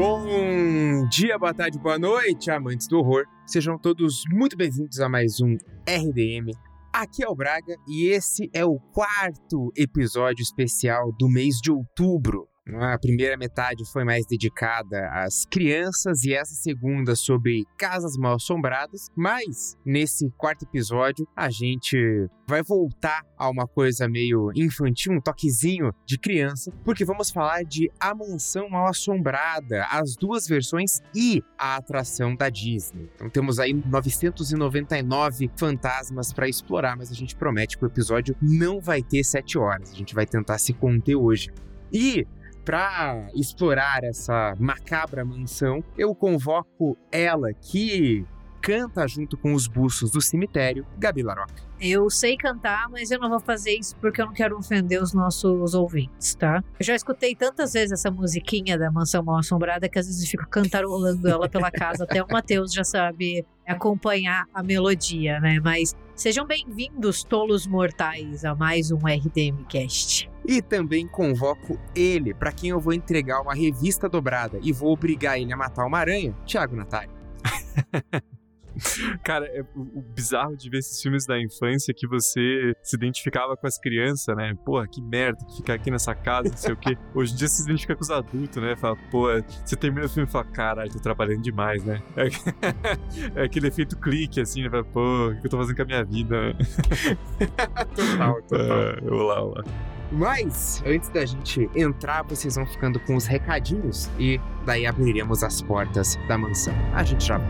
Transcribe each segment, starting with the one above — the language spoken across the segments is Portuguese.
Bom dia, boa tarde, boa noite, amantes do horror. Sejam todos muito bem-vindos a mais um RDM. Aqui é o Braga e esse é o quarto episódio especial do mês de outubro. A primeira metade foi mais dedicada às crianças e essa segunda sobre casas mal assombradas, mas nesse quarto episódio a gente vai voltar a uma coisa meio infantil, um toquezinho de criança, porque vamos falar de A Mansão Mal Assombrada, as duas versões e a atração da Disney. Então temos aí 999 fantasmas para explorar, mas a gente promete que o episódio não vai ter 7 horas. A gente vai tentar se conter hoje. E para explorar essa macabra mansão, eu convoco ela que canta junto com os buços do cemitério, Gabi Laroca. Eu sei cantar, mas eu não vou fazer isso porque eu não quero ofender os nossos ouvintes, tá? Eu já escutei tantas vezes essa musiquinha da Mansão Mal Assombrada que às vezes eu fico cantarolando ela pela casa, até o Matheus já sabe acompanhar a melodia, né? Mas sejam bem-vindos, tolos mortais, a mais um RDM Cast. E também convoco ele, para quem eu vou entregar uma revista dobrada e vou obrigar ele a matar uma aranha, Thiago Natari. Cara, é o bizarro de ver esses filmes da infância que você se identificava com as crianças, né? Porra, que merda que ficar aqui nessa casa, não sei o quê. Hoje em dia você se identifica com os adultos, né? Fala, pô, você termina o filme e fala, caralho, tô trabalhando demais, né? É, é aquele efeito clique, assim, né? Fala, pô, o que eu tô fazendo com a minha vida? total, total. É, olá, olá. Mas, antes da gente entrar, vocês vão ficando com os recadinhos e daí abriremos as portas da mansão. A gente já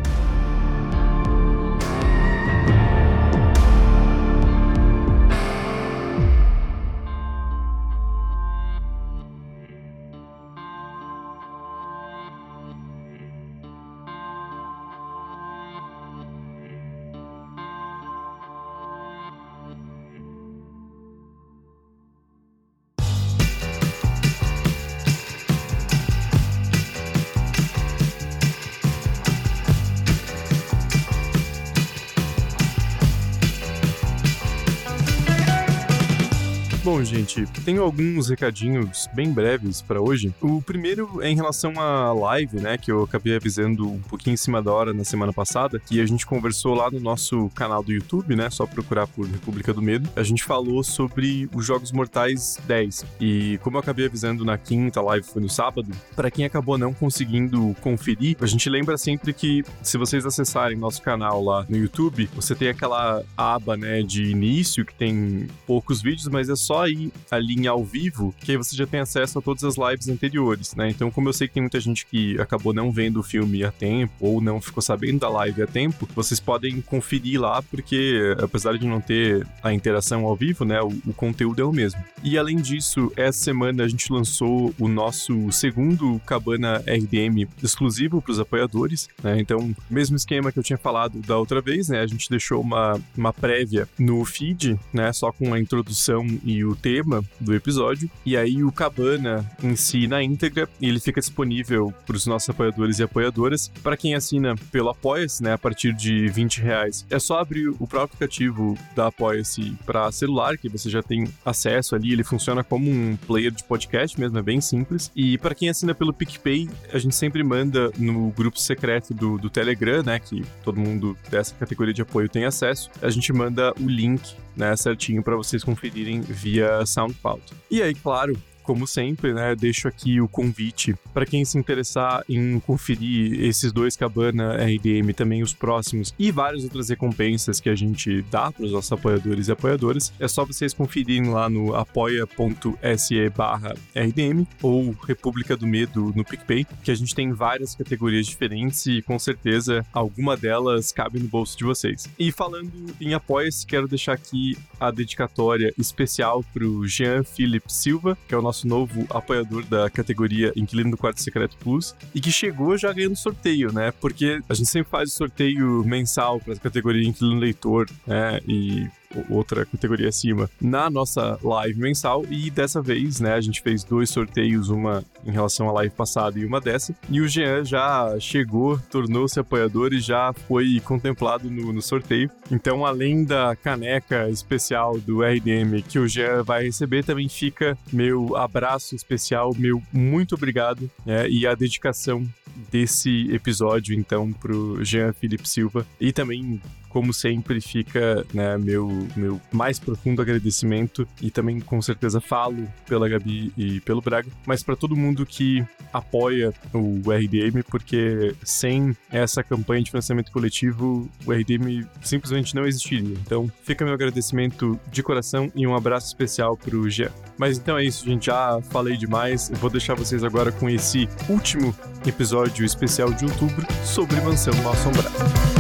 tenho alguns recadinhos bem breves para hoje. O primeiro é em relação à live, né, que eu acabei avisando um pouquinho em cima da hora na semana passada, que a gente conversou lá no nosso canal do YouTube, né, só procurar por República do Medo. A gente falou sobre os Jogos Mortais 10. E como eu acabei avisando na quinta live, foi no sábado, para quem acabou não conseguindo conferir, a gente lembra sempre que se vocês acessarem nosso canal lá no YouTube, você tem aquela aba, né, de início que tem poucos vídeos, mas é só ir ali em ao vivo, que aí você já tem acesso a todas as lives anteriores, né? Então, como eu sei que tem muita gente que acabou não vendo o filme a tempo ou não ficou sabendo da live a tempo, vocês podem conferir lá, porque apesar de não ter a interação ao vivo, né, o, o conteúdo é o mesmo. E além disso, essa semana a gente lançou o nosso segundo Cabana RDM exclusivo para os apoiadores, né? Então, mesmo esquema que eu tinha falado da outra vez, né? A gente deixou uma, uma prévia no feed, né? Só com a introdução e o tema do episódio. E aí o Cabana em si na íntegra, ele fica disponível para os nossos apoiadores e apoiadoras. Para quem assina pelo Apoia-se, né, a partir de 20 reais, é só abrir o próprio aplicativo da Apoia-se para celular, que você já tem acesso ali. Ele funciona como um player de podcast mesmo, é bem simples. E para quem assina pelo PicPay, a gente sempre manda no grupo secreto do, do Telegram, né, que todo mundo dessa categoria de apoio tem acesso. A gente manda o link né, certinho para vocês conferirem via SoundCloud. E aí, claro, como sempre, né, deixo aqui o convite para quem se interessar em conferir esses dois Cabana RDM, também os próximos e várias outras recompensas que a gente dá para os nossos apoiadores e apoiadoras. É só vocês conferirem lá no apoia.se RDM ou República do Medo no PicPay, que a gente tem várias categorias diferentes e com certeza alguma delas cabe no bolso de vocês. E falando em apoia-se, quero deixar aqui a dedicatória especial para o Jean Philippe Silva, que é o nosso nosso novo apoiador da categoria Inquilino do Quarto Secreto Plus e que chegou já ganhando sorteio, né? Porque a gente sempre faz o sorteio mensal para a categoria Inquilino Leitor, né? E outra categoria acima, na nossa live mensal. E dessa vez, né, a gente fez dois sorteios, uma em relação à live passada e uma dessa. E o Jean já chegou, tornou-se apoiador e já foi contemplado no, no sorteio. Então, além da caneca especial do RDM que o Jean vai receber, também fica meu abraço especial, meu muito obrigado é, e a dedicação desse episódio, então, pro Jean Felipe Silva e também como sempre, fica né, meu, meu mais profundo agradecimento e também com certeza falo pela Gabi e pelo Braga, mas para todo mundo que apoia o RDM, porque sem essa campanha de financiamento coletivo, o RDM simplesmente não existiria. Então, fica meu agradecimento de coração e um abraço especial pro Jean. Mas então é isso, gente. Já falei demais. Eu vou deixar vocês agora com esse último episódio especial de outubro sobre Mansão Mal Assombrada.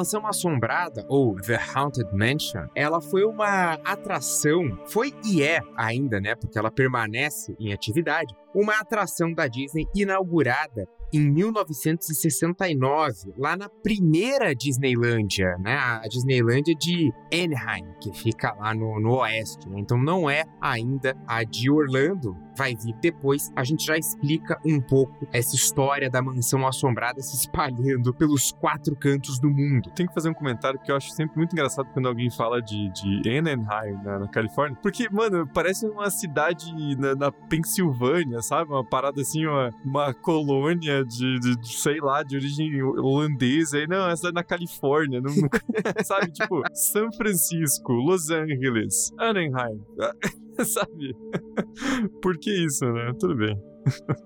Mansão Assombrada, ou The Haunted Mansion, ela foi uma atração, foi e é ainda, né, porque ela permanece em atividade, uma atração da Disney inaugurada em 1969, lá na primeira Disneylândia, né? A Disneylândia de Anaheim, que fica lá no, no oeste. Né? Então não é ainda a de Orlando, vai vir depois. A gente já explica um pouco essa história da mansão assombrada se espalhando pelos quatro cantos do mundo. Tem que fazer um comentário que eu acho sempre muito engraçado quando alguém fala de, de Anaheim, na, na Califórnia, porque, mano, parece uma cidade na, na Pensilvânia, sabe? Uma parada assim, uma, uma colônia de, de, de, sei lá, de origem holandesa. E não, essa é na Califórnia, não, sabe? Tipo, São Francisco, Los Angeles, Anaheim, sabe? Por que isso, né? Tudo bem.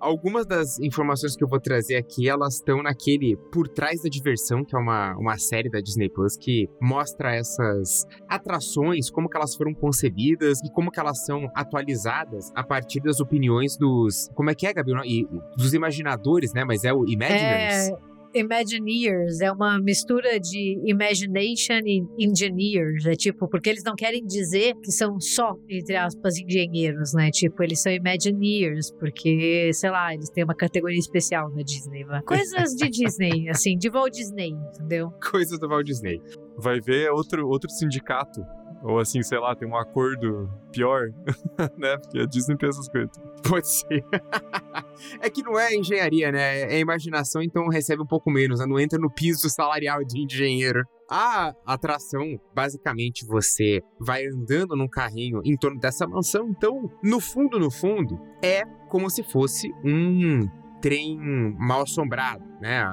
Algumas das informações que eu vou trazer aqui, elas estão naquele Por Trás da Diversão, que é uma, uma série da Disney Plus que mostra essas atrações, como que elas foram concebidas e como que elas são atualizadas a partir das opiniões dos... Como é que é, Gabi? E, dos imaginadores, né? Mas é o Imaginers. É... Imagineers é uma mistura de imagination e engineers. É tipo, porque eles não querem dizer que são só, entre aspas, engenheiros, né? Tipo, eles são Imagineers, porque, sei lá, eles têm uma categoria especial na Disney. Coisas de Disney, assim, de Walt Disney, entendeu? Coisas do Walt Disney. Vai ver outro, outro sindicato ou assim, sei lá, tem um acordo pior, né? Porque a Disney tem essas coisas. Pode ser. é que não é engenharia, né? É imaginação, então recebe um pouco menos, né? Não entra no piso salarial de engenheiro. A atração, basicamente, você vai andando num carrinho em torno dessa mansão. Então, no fundo, no fundo, é como se fosse um trem mal assombrado, né?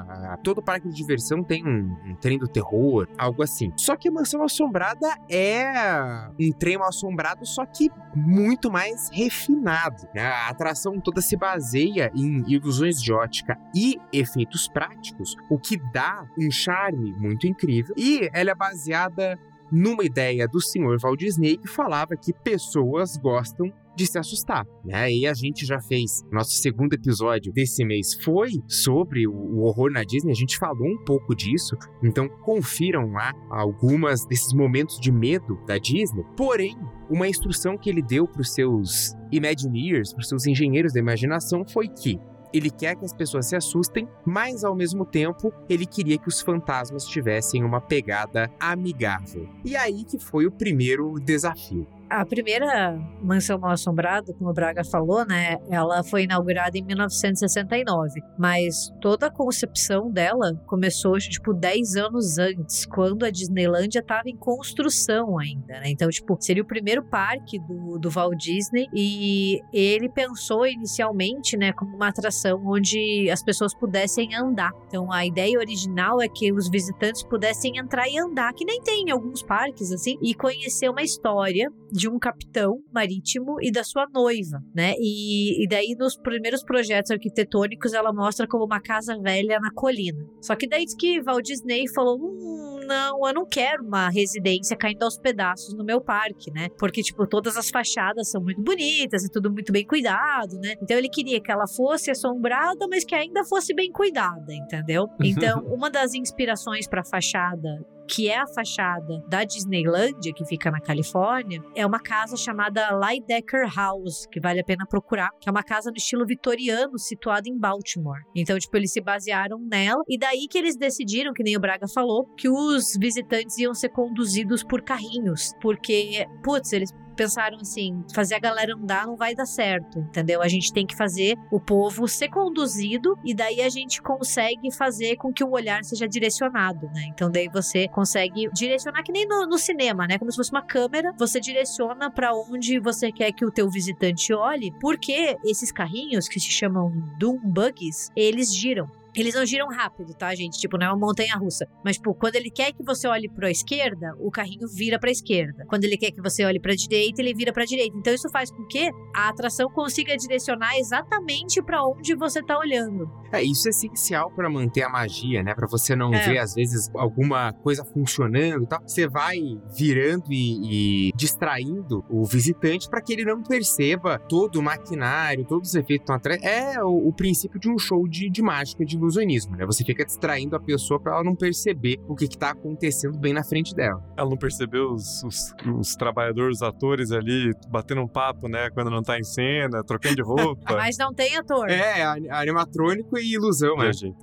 Todo parque de diversão tem um, um, trem do terror, algo assim. Só que a Mansão Assombrada é um trem mal assombrado, só que muito mais refinado. Né? A atração toda se baseia em ilusões de ótica e efeitos práticos, o que dá um charme muito incrível. E ela é baseada numa ideia do senhor Walt Disney que falava que pessoas gostam de se assustar, né? E a gente já fez nosso segundo episódio desse mês foi sobre o horror na Disney, a gente falou um pouco disso, então confiram lá algumas desses momentos de medo da Disney. Porém, uma instrução que ele deu para os seus Imagineers, para os seus engenheiros da imaginação foi que ele quer que as pessoas se assustem, mas ao mesmo tempo ele queria que os fantasmas tivessem uma pegada amigável. E aí que foi o primeiro desafio. A primeira mansão mal assombrada, como o Braga falou, né, ela foi inaugurada em 1969, mas toda a concepção dela começou tipo 10 anos antes, quando a Disneylandia estava em construção ainda, né? Então, tipo, seria o primeiro parque do, do Walt Disney e ele pensou inicialmente, né, como uma atração onde as pessoas pudessem andar. Então, a ideia original é que os visitantes pudessem entrar e andar, que nem tem em alguns parques assim, e conhecer uma história um capitão marítimo e da sua noiva, né? E, e daí nos primeiros projetos arquitetônicos ela mostra como uma casa velha na colina. Só que daí diz que Walt Disney falou: hum, não, eu não quero uma residência caindo aos pedaços no meu parque, né? Porque, tipo, todas as fachadas são muito bonitas e tudo muito bem cuidado, né? Então ele queria que ela fosse assombrada, mas que ainda fosse bem cuidada, entendeu? Então, uma das inspirações para a fachada que é a fachada da Disneylandia, que fica na Califórnia, é uma casa chamada Lydecker House, que vale a pena procurar, que é uma casa no estilo vitoriano, situada em Baltimore. Então, tipo, eles se basearam nela, e daí que eles decidiram, que nem o Braga falou, que os visitantes iam ser conduzidos por carrinhos, porque, putz, eles pensaram assim: fazer a galera andar não vai dar certo, entendeu? A gente tem que fazer o povo ser conduzido e daí a gente consegue fazer com que o olhar seja direcionado, né? Então daí você consegue direcionar que nem no, no cinema, né? Como se fosse uma câmera, você direciona para onde você quer que o teu visitante olhe, porque esses carrinhos que se chamam Doom Buggies, eles giram. Eles não giram rápido, tá, gente? Tipo, não é uma montanha russa. Mas, tipo, quando ele quer que você olhe para a esquerda, o carrinho vira para a esquerda. Quando ele quer que você olhe para a direita, ele vira para a direita. Então, isso faz com que a atração consiga direcionar exatamente para onde você tá olhando. É, isso é essencial para manter a magia, né? Para você não é. ver, às vezes, alguma coisa funcionando e tal. Você vai virando e, e distraindo o visitante para que ele não perceba todo o maquinário, todos os efeitos que estão atrás. É o, o princípio de um show de, de mágica, de ilusionismo, né? Você fica distraindo a pessoa para ela não perceber o que, está acontecendo bem na frente dela. Ela não percebeu os, os, os, trabalhadores, os atores ali batendo um papo, né? Quando não tá em cena, trocando de roupa. Mas não tem ator. É, animatrônico e ilusão, né? Gente,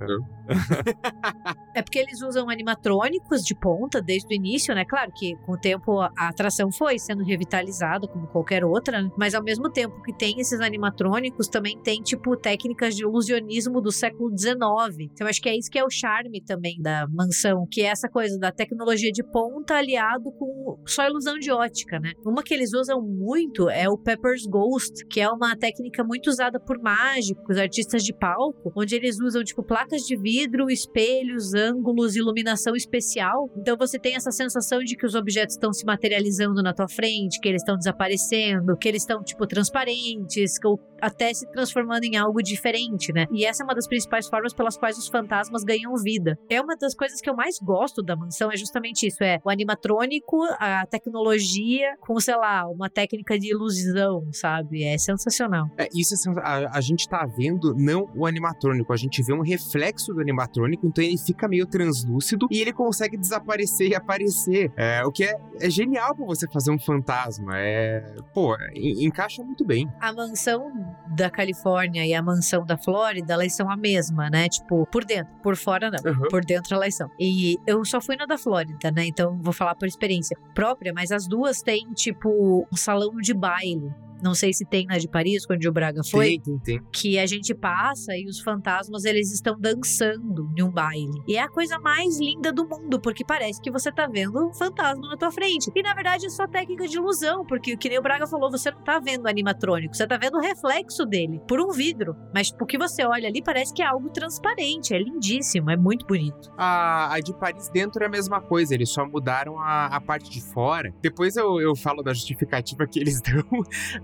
é porque eles usam animatrônicos de ponta desde o início, né? Claro que com o tempo a atração foi sendo revitalizada como qualquer outra, né? mas ao mesmo tempo que tem esses animatrônicos, também tem tipo técnicas de ilusionismo do século XIX então acho que é isso que é o charme também da mansão, que é essa coisa da tecnologia de ponta aliado com só ilusão de ótica, né? Uma que eles usam muito é o Pepper's Ghost, que é uma técnica muito usada por mágicos, artistas de palco, onde eles usam tipo placas de vidro, espelhos, ângulos, iluminação especial. Então você tem essa sensação de que os objetos estão se materializando na tua frente, que eles estão desaparecendo, que eles estão tipo transparentes, ou até se transformando em algo diferente, né? E essa é uma das principais formas pelas quais os fantasmas ganham vida. É uma das coisas que eu mais gosto da mansão, é justamente isso: é o animatrônico, a tecnologia, com, sei lá, uma técnica de ilusão, sabe? É sensacional. É, isso é a, a gente tá vendo não o animatrônico, a gente vê um reflexo do animatrônico, então ele fica meio translúcido e ele consegue desaparecer e aparecer. É, o que é, é genial pra você fazer um fantasma. É. Pô, encaixa muito bem. A mansão da Califórnia e a mansão da Flórida, elas são a mesma, né? Tipo, por dentro. Por fora, não. Uhum. Por dentro, elas são. E eu só fui na da Flórida, né? Então vou falar por experiência própria, mas as duas têm, tipo, um salão de baile não sei se tem na de Paris, onde o Braga foi. Tem, tem, tem. Que a gente passa e os fantasmas eles estão dançando em um baile. E é a coisa mais linda do mundo, porque parece que você tá vendo um fantasma na tua frente. E na verdade é só técnica de ilusão, porque o que nem o Braga falou, você não tá vendo animatrônico, você tá vendo o reflexo dele por um vidro. Mas tipo, o que você olha ali parece que é algo transparente, é lindíssimo, é muito bonito. A, a de Paris dentro é a mesma coisa, eles só mudaram a, a parte de fora. Depois eu, eu falo da justificativa que eles dão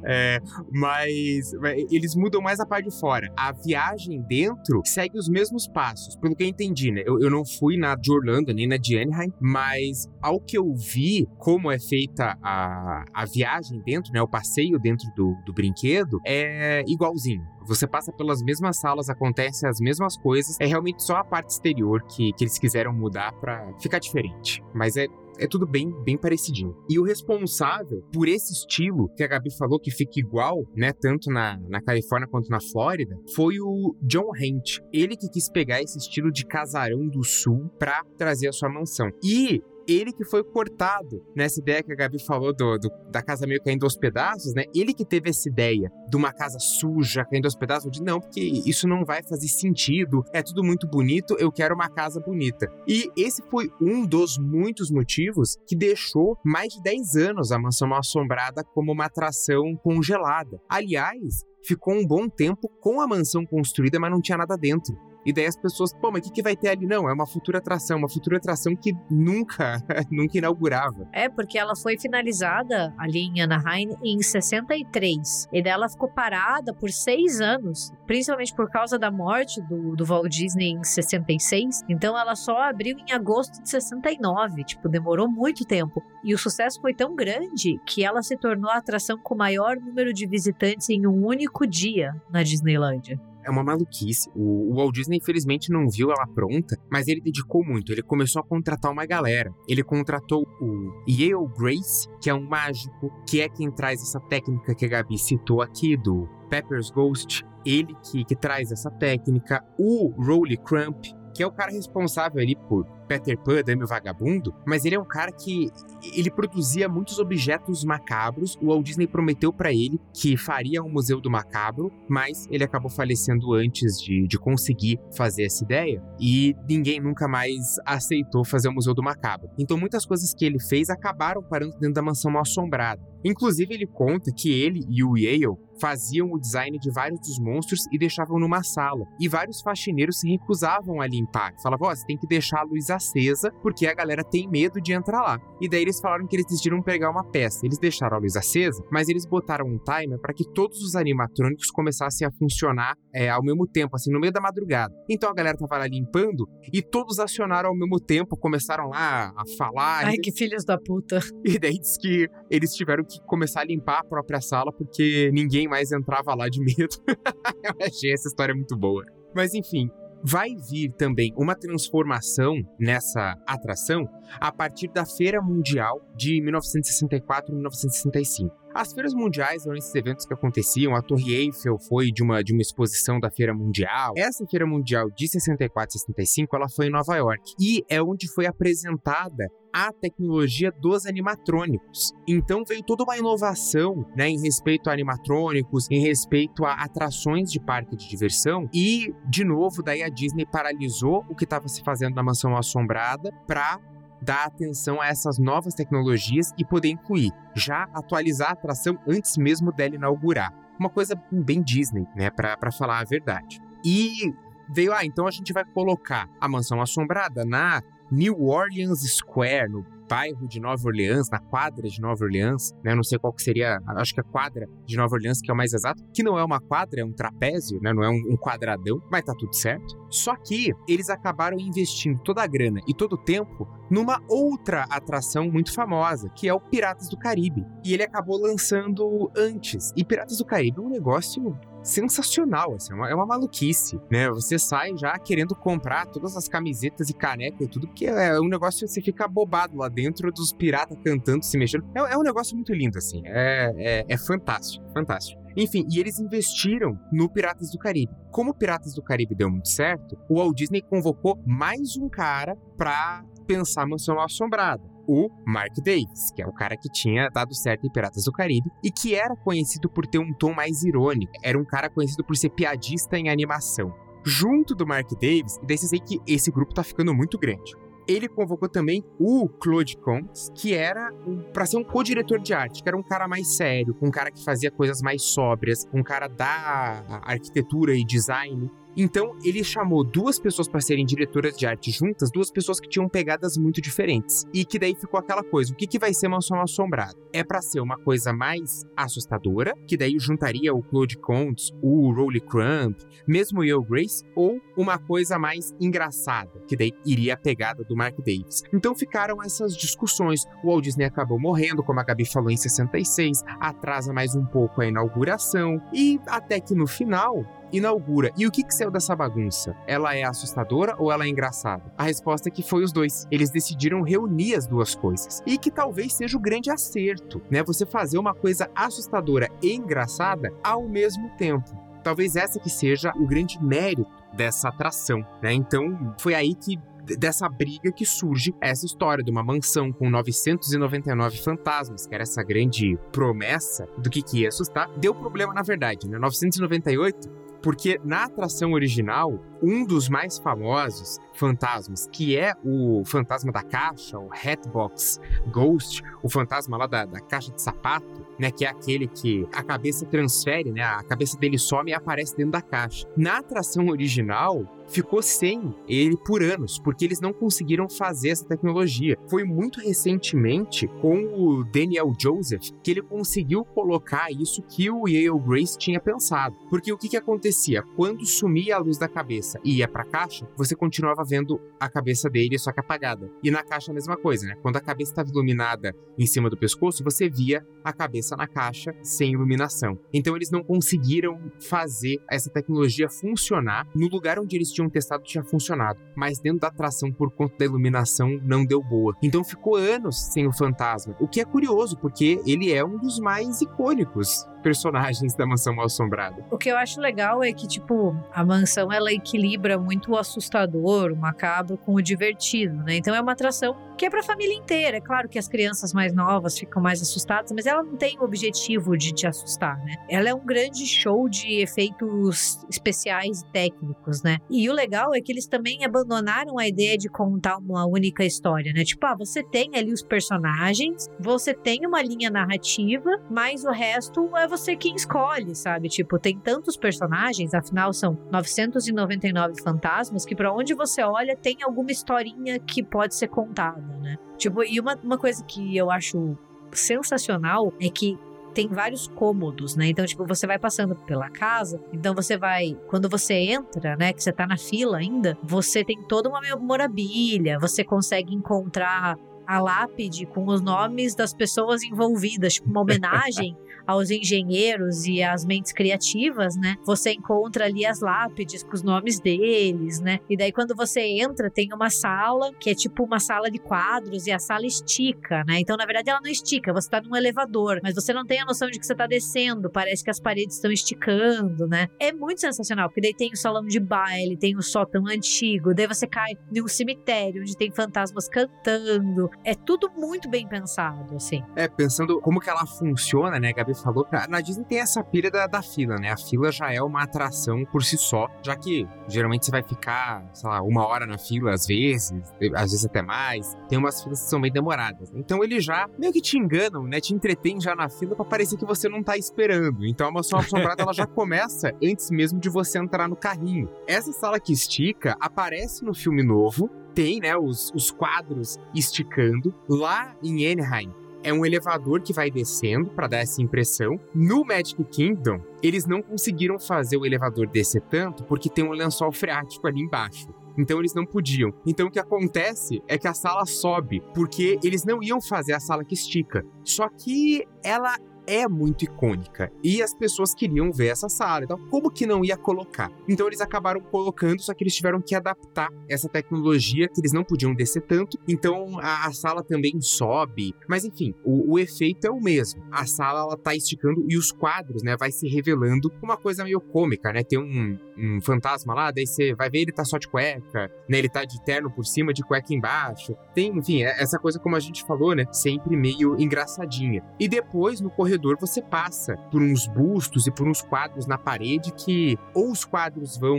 é, mas eles mudam mais a parte de fora. A viagem dentro segue os mesmos passos, pelo que eu entendi, né? Eu, eu não fui na de Orlando nem na de Anaheim, mas ao que eu vi como é feita a, a viagem dentro, né? O passeio dentro do, do brinquedo é igualzinho. Você passa pelas mesmas salas, acontecem as mesmas coisas. É realmente só a parte exterior que, que eles quiseram mudar para ficar diferente. Mas é é tudo bem, bem parecidinho. E o responsável por esse estilo que a Gabi falou que fica igual, né, tanto na, na Califórnia quanto na Flórida, foi o John Hent. Ele que quis pegar esse estilo de casarão do sul para trazer a sua mansão. E ele que foi cortado nessa ideia que a Gabi falou do, do, da casa meio caindo aos pedaços, né? Ele que teve essa ideia de uma casa suja caindo aos pedaços, de não, porque isso não vai fazer sentido, é tudo muito bonito, eu quero uma casa bonita. E esse foi um dos muitos motivos que deixou mais de 10 anos a Mansão Mal Assombrada como uma atração congelada. Aliás, ficou um bom tempo com a mansão construída, mas não tinha nada dentro. E daí as pessoas, pô, mas o que, que vai ter ali? Não, é uma futura atração, uma futura atração que nunca, nunca inaugurava. É, porque ela foi finalizada ali em Anaheim em 63. E daí ela ficou parada por seis anos, principalmente por causa da morte do, do Walt Disney em 66. Então ela só abriu em agosto de 69. Tipo, demorou muito tempo. E o sucesso foi tão grande que ela se tornou a atração com o maior número de visitantes em um único dia na Disneylândia é uma maluquice. O, o, Walt Disney, infelizmente, não viu ela pronta, mas ele dedicou muito. Ele começou a contratar uma galera. Ele contratou o Yale Grace, que é um mágico, que é quem traz essa técnica que a Gabi citou aqui, do Pepper's Ghost. Ele que, que traz essa técnica. O Rolly Crump, que é o cara responsável ali por Peter Pan, Dame Vagabundo, mas ele é um cara que ele produzia muitos objetos macabros. O Walt Disney prometeu para ele que faria um museu do macabro, mas ele acabou falecendo antes de, de conseguir fazer essa ideia e ninguém nunca mais aceitou fazer o museu do macabro. Então muitas coisas que ele fez acabaram parando dentro da mansão mal assombrada. Inclusive ele conta que ele e o Yale faziam o design de vários dos monstros e deixavam numa sala. E vários faxineiros se recusavam a limpar. Falavam, ó, oh, você tem que deixar a luz acesa, porque a galera tem medo de entrar lá. E daí eles falaram que eles decidiram pegar uma peça. Eles deixaram a luz acesa, mas eles botaram um timer para que todos os animatrônicos começassem a funcionar é, ao mesmo tempo, assim, no meio da madrugada. Então a galera tava lá limpando e todos acionaram ao mesmo tempo, começaam lá a falar. Ai, que filhos da puta. E daí diz que eles tiveram que começar a limpar a própria sala porque ninguém mais entrava lá de medo. Eu achei essa história muito boa. Mas enfim, vai vir também uma transformação nessa atração a partir da Feira Mundial de 1964 e 1965. As feiras mundiais eram esses eventos que aconteciam. A Torre Eiffel foi de uma, de uma exposição da Feira Mundial. Essa Feira Mundial de 64 e 65, ela foi em Nova York. E é onde foi apresentada a tecnologia dos animatrônicos. Então veio toda uma inovação né, em respeito a animatrônicos, em respeito a atrações de parque de diversão. E, de novo, daí a Disney paralisou o que estava se fazendo na Mansão Assombrada para dar atenção a essas novas tecnologias e poder incluir, já atualizar a atração antes mesmo dela inaugurar. Uma coisa bem Disney, né, para falar a verdade. E veio, ah, então a gente vai colocar a Mansão Assombrada na New Orleans Square, no bairro de Nova Orleans, na quadra de Nova Orleans, né? Não sei qual que seria, acho que a quadra de Nova Orleans que é o mais exato, que não é uma quadra, é um trapézio, né? Não é um, quadradão, mas tá tudo certo. Só que eles acabaram investindo toda a grana e todo o tempo numa outra atração muito famosa, que é o Piratas do Caribe. E ele acabou lançando antes. E Piratas do Caribe é um negócio sensacional, assim, é uma, é uma maluquice, né? Você sai já querendo comprar todas as camisetas e caneca e tudo, porque é um negócio, você fica bobado lá dentro dos piratas cantando, se mexendo. É, é um negócio muito lindo, assim, é, é, é fantástico, fantástico. Enfim, e eles investiram no Piratas do Caribe. Como o Piratas do Caribe deu muito certo, o Walt Disney convocou mais um cara para pensar a Mansão Assombrada o Mark Davis, que é o cara que tinha dado certo em Piratas do Caribe e que era conhecido por ter um tom mais irônico. Era um cara conhecido por ser piadista em animação. Junto do Mark Davis, e daí vocês que esse grupo tá ficando muito grande. Ele convocou também o Claude Combs, que era um, para ser um co-diretor de arte, que era um cara mais sério, um cara que fazia coisas mais sóbrias, um cara da arquitetura e design. Então, ele chamou duas pessoas para serem diretoras de arte juntas, duas pessoas que tinham pegadas muito diferentes. E que daí ficou aquela coisa: o que, que vai ser Mansão Assombrada? É para ser uma coisa mais assustadora, que daí juntaria o Claude Contz, o Rolly Crump, mesmo o Yo Grace, ou uma coisa mais engraçada, que daí iria a pegada do Mark Davis. Então ficaram essas discussões. O Walt Disney acabou morrendo, como a Gabi falou, em 66, atrasa mais um pouco a inauguração, e até que no final inaugura. E o que, que saiu dessa bagunça? Ela é assustadora ou ela é engraçada? A resposta é que foi os dois. Eles decidiram reunir as duas coisas. E que talvez seja o grande acerto, né? Você fazer uma coisa assustadora e engraçada ao mesmo tempo. Talvez essa que seja o grande mérito dessa atração, né? Então, foi aí que dessa briga que surge essa história de uma mansão com 999 fantasmas, que era essa grande promessa do que, que ia assustar. Deu problema, na verdade, né? 998 porque na atração original, um dos mais famosos fantasmas, que é o fantasma da caixa, o Hatbox Ghost, o fantasma lá da, da caixa de sapato, né? Que é aquele que a cabeça transfere, né? A cabeça dele some e aparece dentro da caixa. Na atração original, ficou sem ele por anos, porque eles não conseguiram fazer essa tecnologia. Foi muito recentemente com o Daniel Joseph que ele conseguiu colocar isso que o Yale Grace tinha pensado. Porque o que, que acontecia? Quando sumia a luz da cabeça e ia pra caixa, você continuava vendo a cabeça dele, só que apagada. E na caixa a mesma coisa, né? Quando a cabeça estava iluminada em cima do pescoço, você via a cabeça na caixa sem iluminação. Então eles não conseguiram fazer essa tecnologia funcionar no lugar onde eles tinham testado tinha funcionado, mas dentro da atração por conta da iluminação não deu boa. Então ficou anos sem o fantasma, o que é curioso porque ele é um dos mais icônicos personagens da Mansão Mal Assombrada. O que eu acho legal é que, tipo, a mansão ela equilibra muito o assustador, o macabro com o divertido, né? Então é uma atração que é pra família inteira. É claro que as crianças mais novas ficam mais assustadas, mas ela não tem o objetivo de te assustar, né? Ela é um grande show de efeitos especiais e técnicos, né? E o legal é que eles também abandonaram a ideia de contar uma única história, né? Tipo, ah, você tem ali os personagens, você tem uma linha narrativa, mas o resto é você quem escolhe, sabe? Tipo, tem tantos personagens, afinal são 999 fantasmas, que para onde você olha tem alguma historinha que pode ser contada, né? Tipo, e uma, uma coisa que eu acho sensacional é que tem vários cômodos, né? Então, tipo, você vai passando pela casa, então você vai, quando você entra, né, que você tá na fila ainda, você tem toda uma memorabilia, você consegue encontrar a lápide com os nomes das pessoas envolvidas, tipo uma homenagem aos engenheiros e às mentes criativas, né? Você encontra ali as lápides com os nomes deles, né? E daí quando você entra, tem uma sala que é tipo uma sala de quadros e a sala estica, né? Então, na verdade, ela não estica, você tá num elevador, mas você não tem a noção de que você tá descendo, parece que as paredes estão esticando, né? É muito sensacional, porque daí tem o salão de baile, tem o sótão antigo, daí você cai em um cemitério onde tem fantasmas cantando. É tudo muito bem pensado, assim. É, pensando como que ela funciona, né, Gabi? Falou, na Disney tem essa pilha da, da fila, né? A fila já é uma atração por si só, já que geralmente você vai ficar, sei lá, uma hora na fila às vezes, às vezes até mais. Tem umas filas que são bem demoradas. Então eles já meio que te enganam, né? Te entretêm já na fila para parecer que você não tá esperando. Então a Mansão Assombrada ela já começa antes mesmo de você entrar no carrinho. Essa sala que estica aparece no filme novo, tem, né, os, os quadros esticando. Lá em Anaheim, é um elevador que vai descendo para dar essa impressão. No Magic Kingdom, eles não conseguiram fazer o elevador descer tanto porque tem um lençol freático ali embaixo. Então eles não podiam. Então o que acontece é que a sala sobe, porque eles não iam fazer a sala que estica. Só que ela é muito icônica e as pessoas queriam ver essa sala. Então, como que não ia colocar? Então, eles acabaram colocando, só que eles tiveram que adaptar essa tecnologia que eles não podiam descer tanto. Então, a, a sala também sobe. Mas, enfim, o, o, efeito é o mesmo. A sala ela tá esticando e os quadros, né, vai se revelando uma coisa meio cômica, né? Tem um, um fantasma lá, daí você vai ver ele tá só de cueca, né? Ele tá de terno por cima, de cueca embaixo. Tem, enfim, é, essa coisa como a gente falou, né? Sempre meio engraçadinha. E depois, no corredor corredor você passa por uns bustos e por uns quadros na parede que ou os quadros vão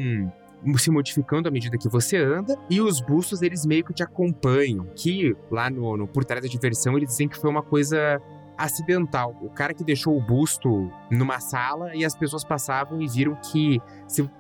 se modificando à medida que você anda e os bustos eles meio que te acompanham. Que lá no, no por trás da diversão eles dizem que foi uma coisa acidental. O cara que deixou o busto numa sala e as pessoas passavam e viram que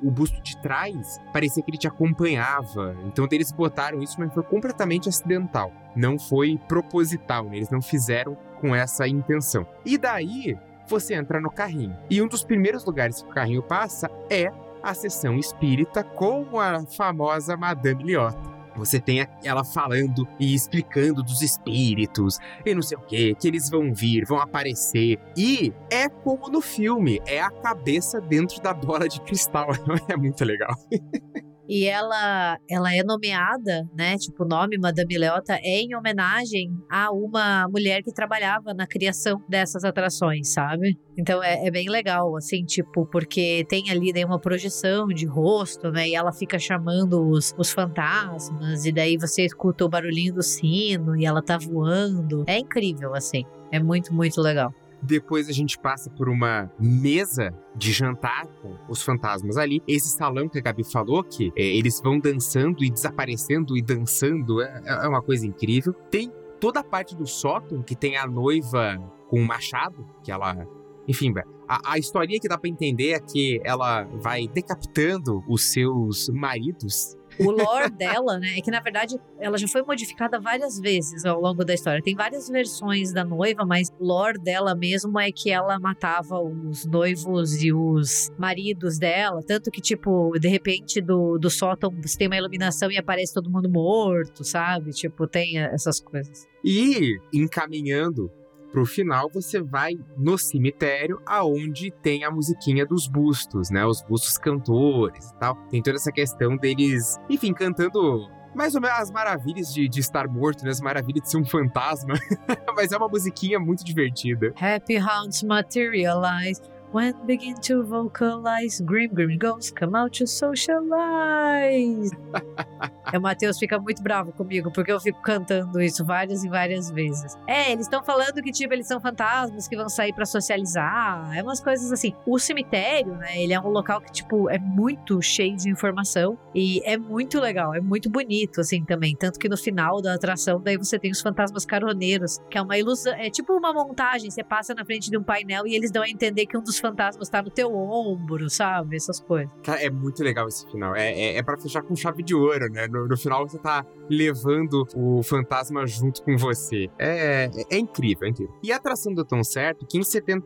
o busto de trás parecia que ele te acompanhava. Então eles botaram isso, mas foi completamente acidental. Não foi proposital, né? eles não fizeram com essa intenção. E daí você entra no carrinho. E um dos primeiros lugares que o carrinho passa é a sessão espírita com a famosa Madame Liotta. Você tem ela falando e explicando dos espíritos e não sei o que, que eles vão vir, vão aparecer. E é como no filme, é a cabeça dentro da bola de cristal. é muito legal. E ela, ela é nomeada, né? Tipo, o nome Madame Leota é em homenagem a uma mulher que trabalhava na criação dessas atrações, sabe? Então é, é bem legal, assim, tipo, porque tem ali né, uma projeção de rosto, né? E ela fica chamando os, os fantasmas, e daí você escuta o barulhinho do sino e ela tá voando. É incrível, assim. É muito, muito legal. Depois a gente passa por uma mesa de jantar com os fantasmas ali. Esse salão que a Gabi falou, que é, eles vão dançando e desaparecendo e dançando, é, é uma coisa incrível. Tem toda a parte do sótão, que tem a noiva com o machado, que ela. Enfim, a, a historinha que dá para entender é que ela vai decapitando os seus maridos o lore dela, né, é que na verdade ela já foi modificada várias vezes ao longo da história. Tem várias versões da noiva, mas o lore dela mesmo é que ela matava os noivos e os maridos dela. Tanto que, tipo, de repente do, do sótão você tem uma iluminação e aparece todo mundo morto, sabe? Tipo, tem essas coisas. E encaminhando pro final, você vai no cemitério aonde tem a musiquinha dos bustos, né? Os bustos cantores e tal. Tem toda essa questão deles, enfim, cantando mais ou menos as maravilhas de, de estar morto, né? As maravilhas de ser um fantasma. Mas é uma musiquinha muito divertida. Happy Haunts Materialize. When begin to vocalize, grim, grim ghosts come out to socialize. o Matheus fica muito bravo comigo, porque eu fico cantando isso várias e várias vezes. É, eles estão falando que, tipo, eles são fantasmas que vão sair para socializar. É umas coisas assim. O cemitério, né, ele é um local que, tipo, é muito cheio de informação e é muito legal, é muito bonito, assim, também. Tanto que no final da atração, daí você tem os fantasmas caroneiros, que é uma ilusão, é tipo uma montagem. Você passa na frente de um painel e eles dão a entender que um dos fantasmas tá no teu ombro, sabe? Essas coisas. Cara, é muito legal esse final. É, é, é pra fechar com chave de ouro, né? No, no, final você tá levando o fantasma junto com você. É, é, é incrível, é incrível. E a atração deu tão certo que em 71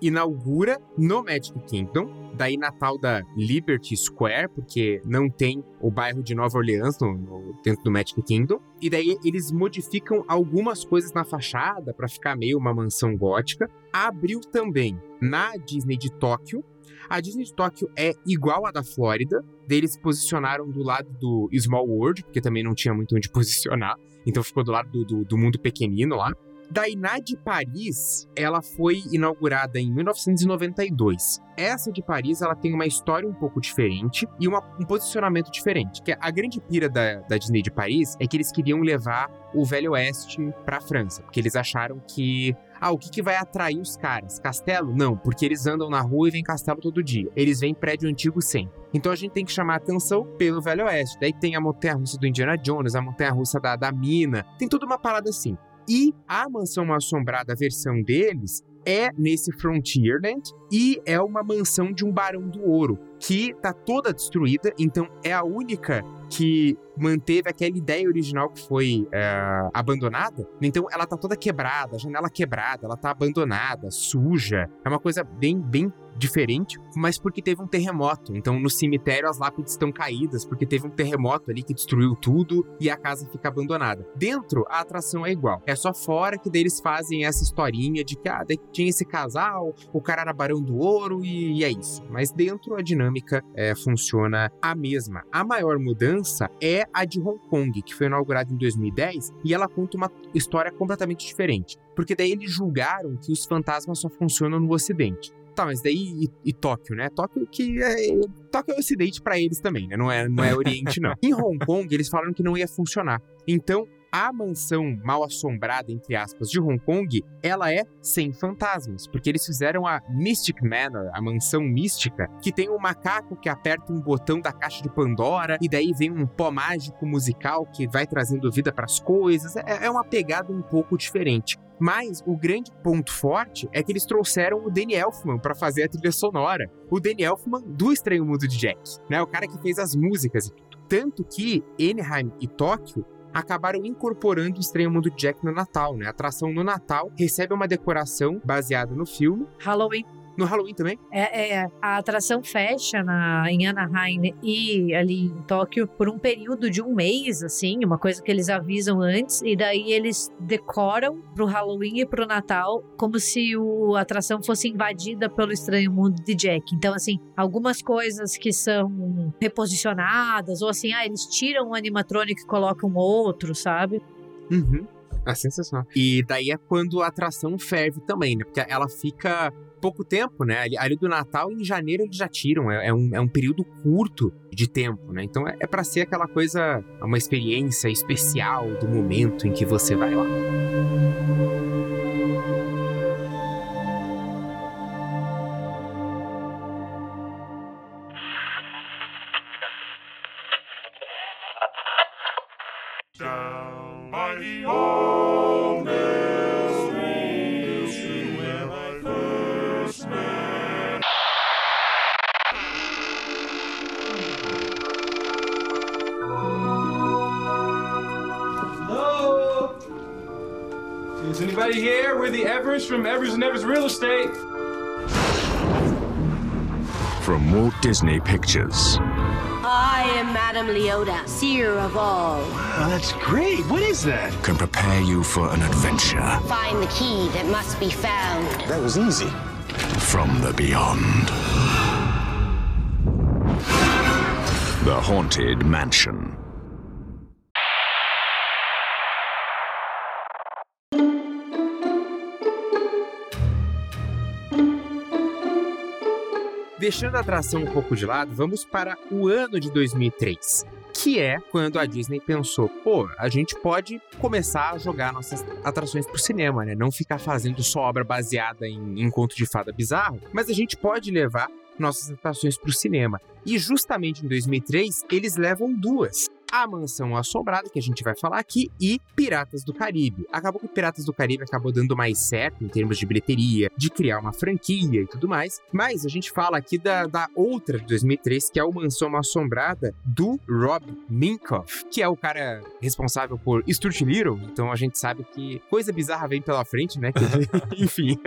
inaugura no Magic Kingdom, daí na tal da Liberty Square, porque não tem o bairro de Nova Orleans no, no, dentro do Magic Kingdom. E daí eles modificam algumas coisas na fachada para ficar meio uma mansão gótica. Abriu também na Disney de Tóquio. A Disney de Tóquio é igual à da Flórida. Eles posicionaram do lado do Small World, porque também não tinha muito onde posicionar. Então ficou do lado do, do, do mundo pequenino lá. Dainá de Paris, ela foi inaugurada em 1992. Essa de Paris, ela tem uma história um pouco diferente e uma, um posicionamento diferente. Que a grande pira da, da Disney de Paris é que eles queriam levar o Velho Oeste para a França, porque eles acharam que ah, o que, que vai atrair os caras? Castelo? Não, porque eles andam na rua e vem castelo todo dia. Eles vêm prédio antigo sempre. Então a gente tem que chamar atenção pelo Velho Oeste. Daí tem a montanha russa do Indiana Jones, a montanha russa da, da mina. Tem toda uma parada assim. E a Mansão Assombrada, a versão deles, é nesse Frontierland e é uma mansão de um Barão do Ouro, que tá toda destruída, então é a única que manteve aquela ideia original que foi é, abandonada. Então ela tá toda quebrada, janela quebrada, ela tá abandonada, suja. É uma coisa bem, bem diferente, mas porque teve um terremoto. Então no cemitério as lápides estão caídas porque teve um terremoto ali que destruiu tudo e a casa fica abandonada. Dentro a atração é igual. É só fora que deles fazem essa historinha de que ah, tinha esse casal, o cara era barão do ouro e, e é isso. Mas dentro a dinâmica é, funciona a mesma. A maior mudança é a de Hong Kong, que foi inaugurada em 2010 e ela conta uma história completamente diferente. Porque daí eles julgaram que os fantasmas só funcionam no Ocidente. Tá, mas daí e, e Tóquio, né? Tóquio que é. Tóquio é ocidente para eles também, né? Não é, não é Oriente, não. em Hong Kong, eles falaram que não ia funcionar. Então, a mansão mal assombrada, entre aspas, de Hong Kong, ela é sem fantasmas, porque eles fizeram a Mystic Manor, a mansão mística, que tem um macaco que aperta um botão da caixa de Pandora e daí vem um pó mágico musical que vai trazendo vida para as coisas. É, é uma pegada um pouco diferente. Mas o grande ponto forte é que eles trouxeram o Danny Elfman para fazer a trilha sonora. O Danny Elfman do Estranho Mundo de Jack, né? O cara que fez as músicas e tudo. Tanto que Anaheim e Tóquio acabaram incorporando o Estranho Mundo de Jack no Natal, né? A atração no Natal recebe uma decoração baseada no filme. Halloween no Halloween também? É, é, a atração fecha na, em Anaheim e ali em Tóquio por um período de um mês, assim, uma coisa que eles avisam antes, e daí eles decoram pro Halloween e pro Natal como se o, a atração fosse invadida pelo estranho mundo de Jack. Então, assim, algumas coisas que são reposicionadas, ou assim, ah, eles tiram um animatrônico e colocam outro, sabe? Uhum. É sensacional. E daí é quando a atração ferve também, né? Porque ela fica pouco tempo, né? Ali, ali, do Natal, em janeiro eles já tiram. É, é, um, é um período curto de tempo, né? Então é, é para ser aquela coisa, uma experiência especial do momento em que você vai lá. Pictures. I am Madame Leota, seer of all. Oh, that's great. What is that? Can prepare you for an adventure Find the key that must be found. That was easy. from the beyond. The Haunted Mansion. Deixando a atração um pouco de lado, vamos para o ano de 2003. Que é quando a Disney pensou, pô, a gente pode começar a jogar nossas atrações pro cinema, né? Não ficar fazendo só obra baseada em, conto de fada bizarro, mas a gente pode levar nossas atrações pro cinema. E justamente em 2003, eles levam duas. A Mansão Assombrada, que a gente vai falar aqui, e Piratas do Caribe. Acabou que Piratas do Caribe acabou dando mais certo em termos de bilheteria, de criar uma franquia e tudo mais. Mas a gente fala aqui da, da outra de 2003, que é o Mansão Assombrada do Rob Minkoff, que é o cara responsável por Stuart Little. Então a gente sabe que coisa bizarra vem pela frente, né? Enfim.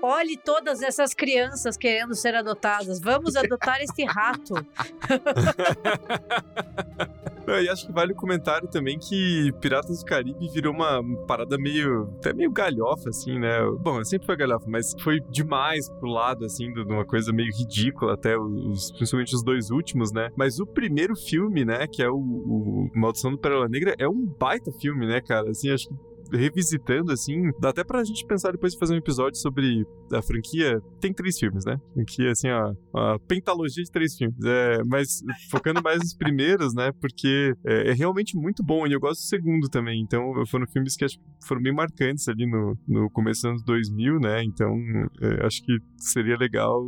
Olhe todas essas crianças querendo ser adotadas. Vamos adotar este rato. E acho que vale o comentário também que Piratas do Caribe virou uma parada meio. até meio galhofa, assim, né? Bom, sempre foi galhofa, mas foi demais pro lado, assim, de uma coisa meio ridícula, até os, principalmente os dois últimos, né? Mas o primeiro filme, né, que é o, o Maldição do Pérola Negra, é um baita filme, né, cara? Assim, acho que revisitando, assim, dá até pra gente pensar depois de fazer um episódio sobre a franquia. Tem três filmes, né? Franquia, assim, a, a pentalogia de três filmes. É, mas focando mais nos primeiros, né? Porque é, é realmente muito bom e eu gosto do segundo também. Então, foram filmes que acho que foram bem marcantes ali no, no começo dos anos 2000, né? Então, é, acho que seria legal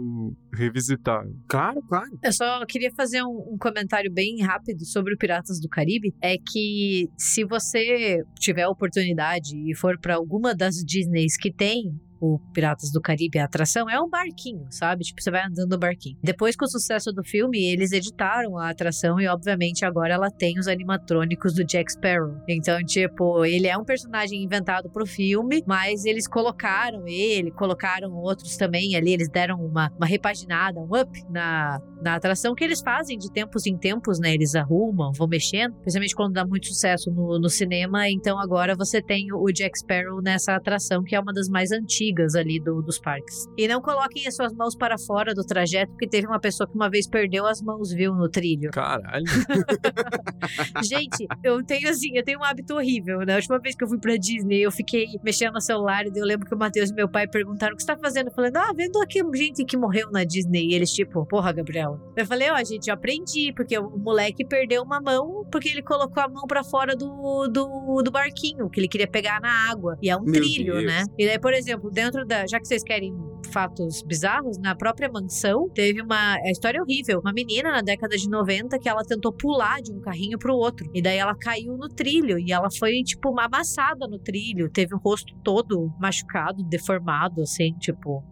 revisitar. Claro, claro. Eu só queria fazer um, um comentário bem rápido sobre o Piratas do Caribe. É que se você tiver a oportunidade e for para alguma das Disneys que tem o Piratas do Caribe, a atração, é um barquinho, sabe? Tipo, você vai andando no barquinho. Depois, com o sucesso do filme, eles editaram a atração e, obviamente, agora ela tem os animatrônicos do Jack Sparrow. Então, tipo, ele é um personagem inventado pro filme, mas eles colocaram ele, colocaram outros também ali, eles deram uma, uma repaginada, um up na, na atração que eles fazem de tempos em tempos, né? Eles arrumam, vão mexendo, principalmente quando dá muito sucesso no, no cinema. Então agora você tem o Jack Sparrow nessa atração, que é uma das mais antigas ali do- dos parques. E não coloquem as suas mãos para fora do trajeto, porque teve uma pessoa que uma vez perdeu as mãos, viu, no trilho. Caralho. Gente, eu tenho assim, eu tenho um hábito horrível. né? A última vez que eu fui pra Disney, eu fiquei mexendo no celular e eu lembro que o Matheus e meu pai perguntaram o que você tá fazendo. Eu falei, ah, vendo aqui gente que morreu na Disney. E eles, tipo, porra, Gabriela. Eu falei, ó, gente, eu aprendi, porque o moleque perdeu uma mão porque ele colocou a mão pra fora do, do, do barquinho, que ele queria pegar na água. E é um Meu trilho, Deus. né? E daí, por exemplo, dentro da. Já que vocês querem fatos bizarros, na própria mansão teve uma a história é horrível. Uma menina na década de 90 que ela tentou pular de um carrinho pro outro. E daí ela caiu no trilho e ela foi, tipo, uma amassada no trilho. Teve o rosto todo machucado, deformado, assim, tipo.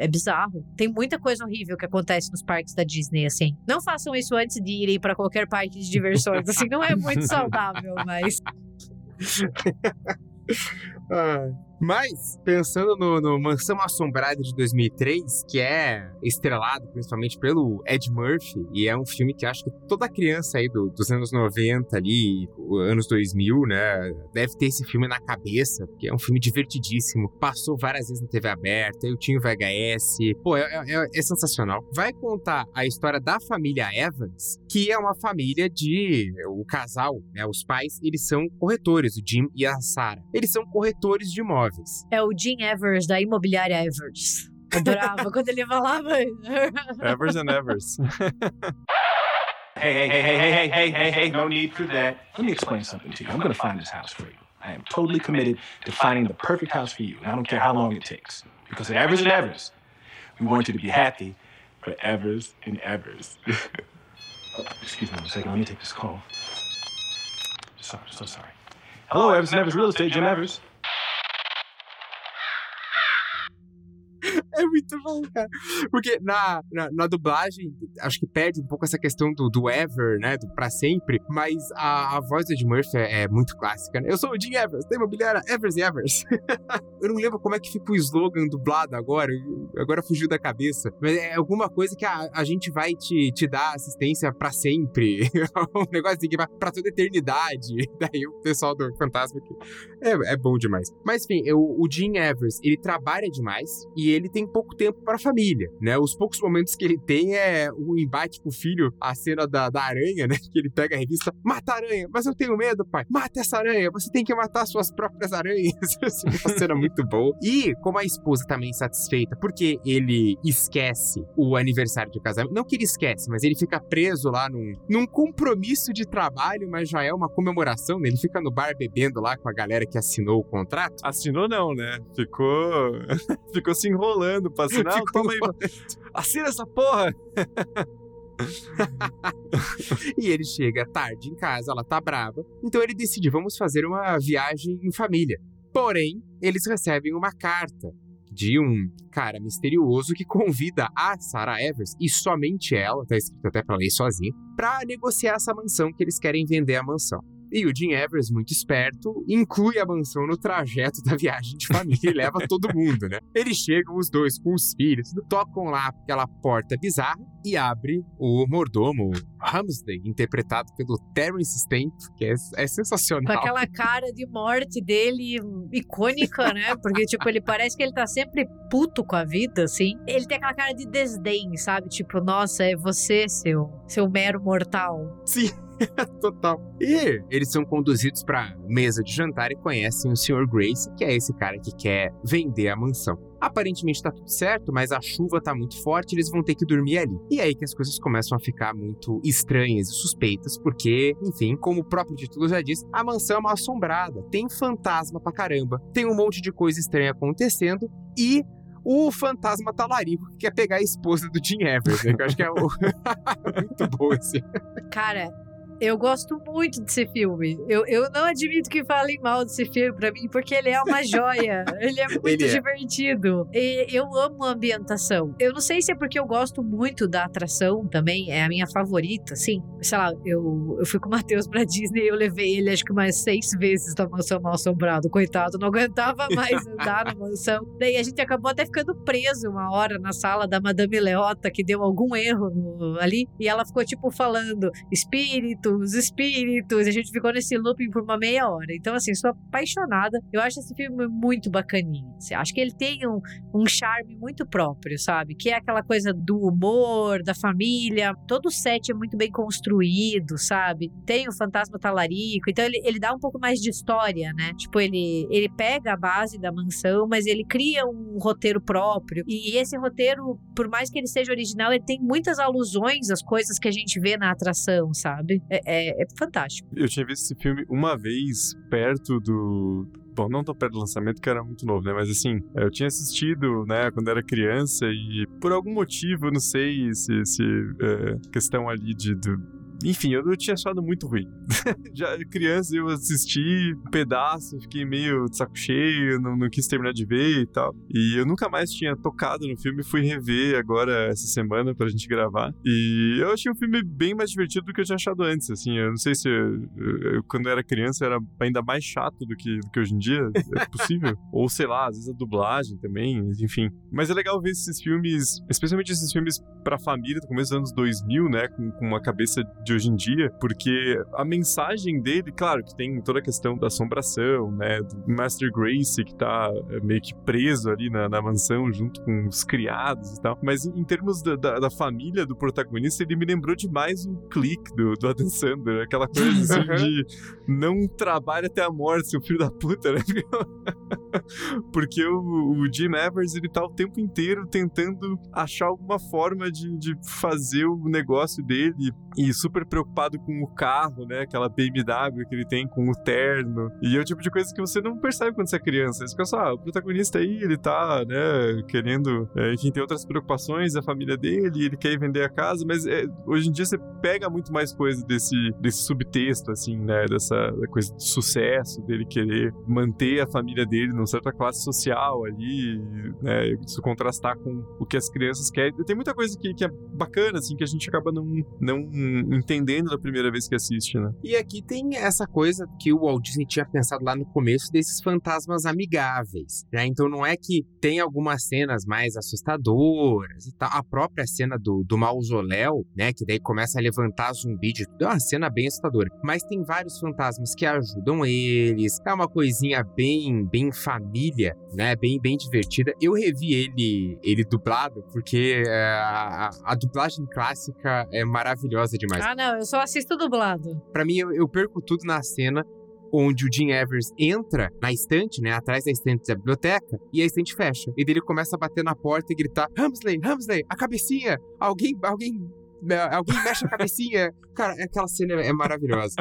É bizarro. Tem muita coisa horrível que acontece nos parques da Disney, assim. Não façam isso antes de irem pra qualquer parque de diversões. Assim, não é muito saudável, mas. Ah, Mas, pensando no, no Mansão Assombrada de 2003, que é estrelado principalmente pelo Ed Murphy, e é um filme que acho que toda criança aí do- dos anos 90 ali, anos 2000, né, deve ter esse filme na cabeça, porque é um filme divertidíssimo. Passou várias vezes na TV aberta, eu tinha o VHS. Pô, é, é- é sensacional. Vai contar a história da família Evans, que é uma família de... O casal, né, os pais, eles são corretores, o Jim e a Sarah. Eles são corretores de imóveis. É o Jim Evers, da imobiliária Evers. Adorava quando ele falava. Evers and Evers. Hey, hey, hey, hey, hey, hey, hey, hey, hey, no need for that. Let me explain something to you. I'm going to find this house for you. I am totally committed to finding the perfect house for you, and I don't care how long it takes. Because at Evers and Evers, we want you to be happy for Evers and Evers. Excuse me one second. Let me take this call. Sorry, so sorry. Hello, Evers and Evers Real Estate, Jim Evers. É muito bom, cara. Porque na, na, na dublagem, acho que perde um pouco essa questão do, do ever, né? Do pra sempre. Mas a, a voz do Ed Murphy é, é muito clássica, né? Eu sou o Jim Evers, da imobiliária Evers e Evers. eu não lembro como é que fica o slogan dublado agora. Agora fugiu da cabeça. Mas é alguma coisa que a, a gente vai te, te dar assistência pra sempre. um negócio assim que vai pra toda eternidade. Daí o pessoal do Fantasma aqui. É, é bom demais. Mas enfim, eu, o Jim Evers, ele trabalha demais e ele tem pouco tempo para a família, né? Os poucos momentos que ele tem é o embate com o filho, a cena da, da aranha, né? Que ele pega a revista, mata a aranha, mas eu tenho medo, pai. Mata essa aranha, você tem que matar suas próprias aranhas. Assim, uma cena muito boa. E como a esposa também insatisfeita, porque ele esquece o aniversário de casamento, não que ele esquece, mas ele fica preso lá num, num compromisso de trabalho, mas já é uma comemoração, né? Ele fica no bar bebendo lá com a galera que assinou o contrato. Assinou não, né? Ficou. Ficou se enrolando pra assinar. Ficou Toma aí. Assina essa porra! e ele chega tarde em casa, ela tá brava. Então ele decide, vamos fazer uma viagem em família. Porém, eles recebem uma carta de um cara misterioso que convida a Sarah Evers, e somente ela, tá escrito até pra ler sozinha, pra negociar essa mansão que eles querem vender a mansão. E o Jim Evers, muito esperto, inclui a mansão no trajeto da viagem de família e leva todo mundo, né? Eles chegam, os dois com os filhos, tocam lá aquela porta bizarra e abre o mordomo Hamsley, interpretado pelo Terence Stamp, que é, é Com sensacional. aquela cara de morte dele icônica, né? Porque, tipo, ele parece que ele tá sempre puto com a vida, assim. Ele tem aquela cara de desdém, sabe? Tipo, nossa, é você, seu, seu mero mortal. Sim. Total. E eles são conduzidos pra mesa de jantar e conhecem o Sr. Grace, que é esse cara que quer vender a mansão. Aparentemente tá tudo certo, mas a chuva tá muito forte, eles vão ter que dormir ali. E é aí que as coisas começam a ficar muito estranhas e suspeitas, porque, enfim, como o próprio título já diz, a mansão é uma assombrada, tem fantasma pra caramba, tem um monte de coisa estranha acontecendo e o fantasma talarico que quer pegar a esposa do Jim Evers, né? Que eu acho que é o... muito bom esse. Cara, eu gosto muito desse filme. Eu, eu não admito que falem mal desse filme pra mim, porque ele é uma joia. ele é muito Ele é. divertido. E eu amo a ambientação. Eu não sei se é porque eu gosto muito da atração também, é a minha favorita, assim. Sei lá, eu, eu fui com o Matheus pra Disney e eu levei ele acho que umas seis vezes na mansão mal assombrado. Coitado, não aguentava mais andar na mansão. Daí a gente acabou até ficando preso uma hora na sala da Madame Leota, que deu algum erro no- ali. E ela ficou, tipo, falando espíritos, espíritos. A gente ficou nesse looping por uma meia hora. Então, assim, sou apaixonada. Eu acho esse filme muito bacaninho. assim. Acho que ele tem um, um charme muito próprio, sabe? Que é aquela coisa do humor, da família. Todo o set é muito bem construído, sabe? Tem o fantasma talarico. Então, ele, ele dá um pouco mais de história, né? Tipo, ele, ele pega a base da mansão, mas ele cria um roteiro próprio. E esse roteiro, por mais que ele seja original, ele tem muitas alusões às coisas que a gente vê na atração, sabe? É, é- é fantástico. Eu tinha visto esse filme uma vez perto do. Bom, não tão perto do lançamento, que era muito novo, né? Mas assim, eu tinha assistido, né, quando era criança e por algum motivo, não sei se, se é, questão ali de. do- Enfim, eu, tinha achado muito ruim. Já criança eu assisti um pedaço, fiquei meio de saco cheio, não, não quis terminar de ver e tal. E eu nunca mais tinha tocado no filme, fui rever agora essa semana pra gente gravar. E eu achei um filme bem mais divertido do que eu tinha achado antes, assim. Eu não sei se eu, eu, quando eu era criança era ainda mais chato do que, do que hoje em dia, é possível. Ou sei lá, às vezes a dublagem também, enfim. Mas é legal ver esses filmes, especialmente esses filmes pra família do começo dos anos 2000, né, com, com uma cabeça de hoje em dia, porque a mensagem dele, claro, que tem toda a questão da assombração, né, do Master Grace que tá é, meio que preso ali na, na mansão junto com os criados e tal, mas em, em termos da, da, da família do protagonista, ele me lembrou demais o clique do, do Adam Sandler, aquela coisa assim de não trabalha até a morte, seu filho da puta, né? Porque o, o Jim Evers, ele tá o tempo inteiro tentando achar alguma forma de, de fazer o negócio dele e super super preocupado com o carro, né? Aquela BMW que ele tem com o terno. E é o tipo de coisa que você não percebe quando você é criança. Você fica só, ah, o protagonista aí, ele tá, né, querendo, é, enfim, ter outras preocupações, a família dele, ele quer vender a casa, mas é, hoje em dia você pega muito mais coisa desse, desse subtexto, assim, né? Dessa coisa de sucesso, dele querer manter a família dele numa certa classe social ali, né? Isso contrastar com o que as crianças querem. Tem muita coisa que, que é bacana, assim, que a gente acaba não, não entendendo da primeira vez que assiste, né? E aqui tem essa coisa que o Walt Disney tinha pensado lá no começo desses fantasmas amigáveis, né? Então não é que tem algumas cenas mais assustadoras e tal. A própria cena do, do mausoléu, né? Que daí começa a levantar zumbi de tudo. É uma cena bem assustadora. Mas tem vários fantasmas que ajudam eles. É uma coisinha bem, bem família, né? Bem, bem divertida. Eu revi ele, ele dublado, porque é, a, a dublagem clássica é maravilhosa demais. Ah, não, eu só assisto dublado. Pra mim, eu, eu perco tudo na cena onde o Jim Evers entra na estante, né, atrás da estante da biblioteca, e a estante fecha. E daí ele começa a bater na porta e gritar: Hamsley, Hamsley, a cabecinha! Alguém, alguém, alguém mexe a cabecinha! Cara, aquela cena é maravilhosa.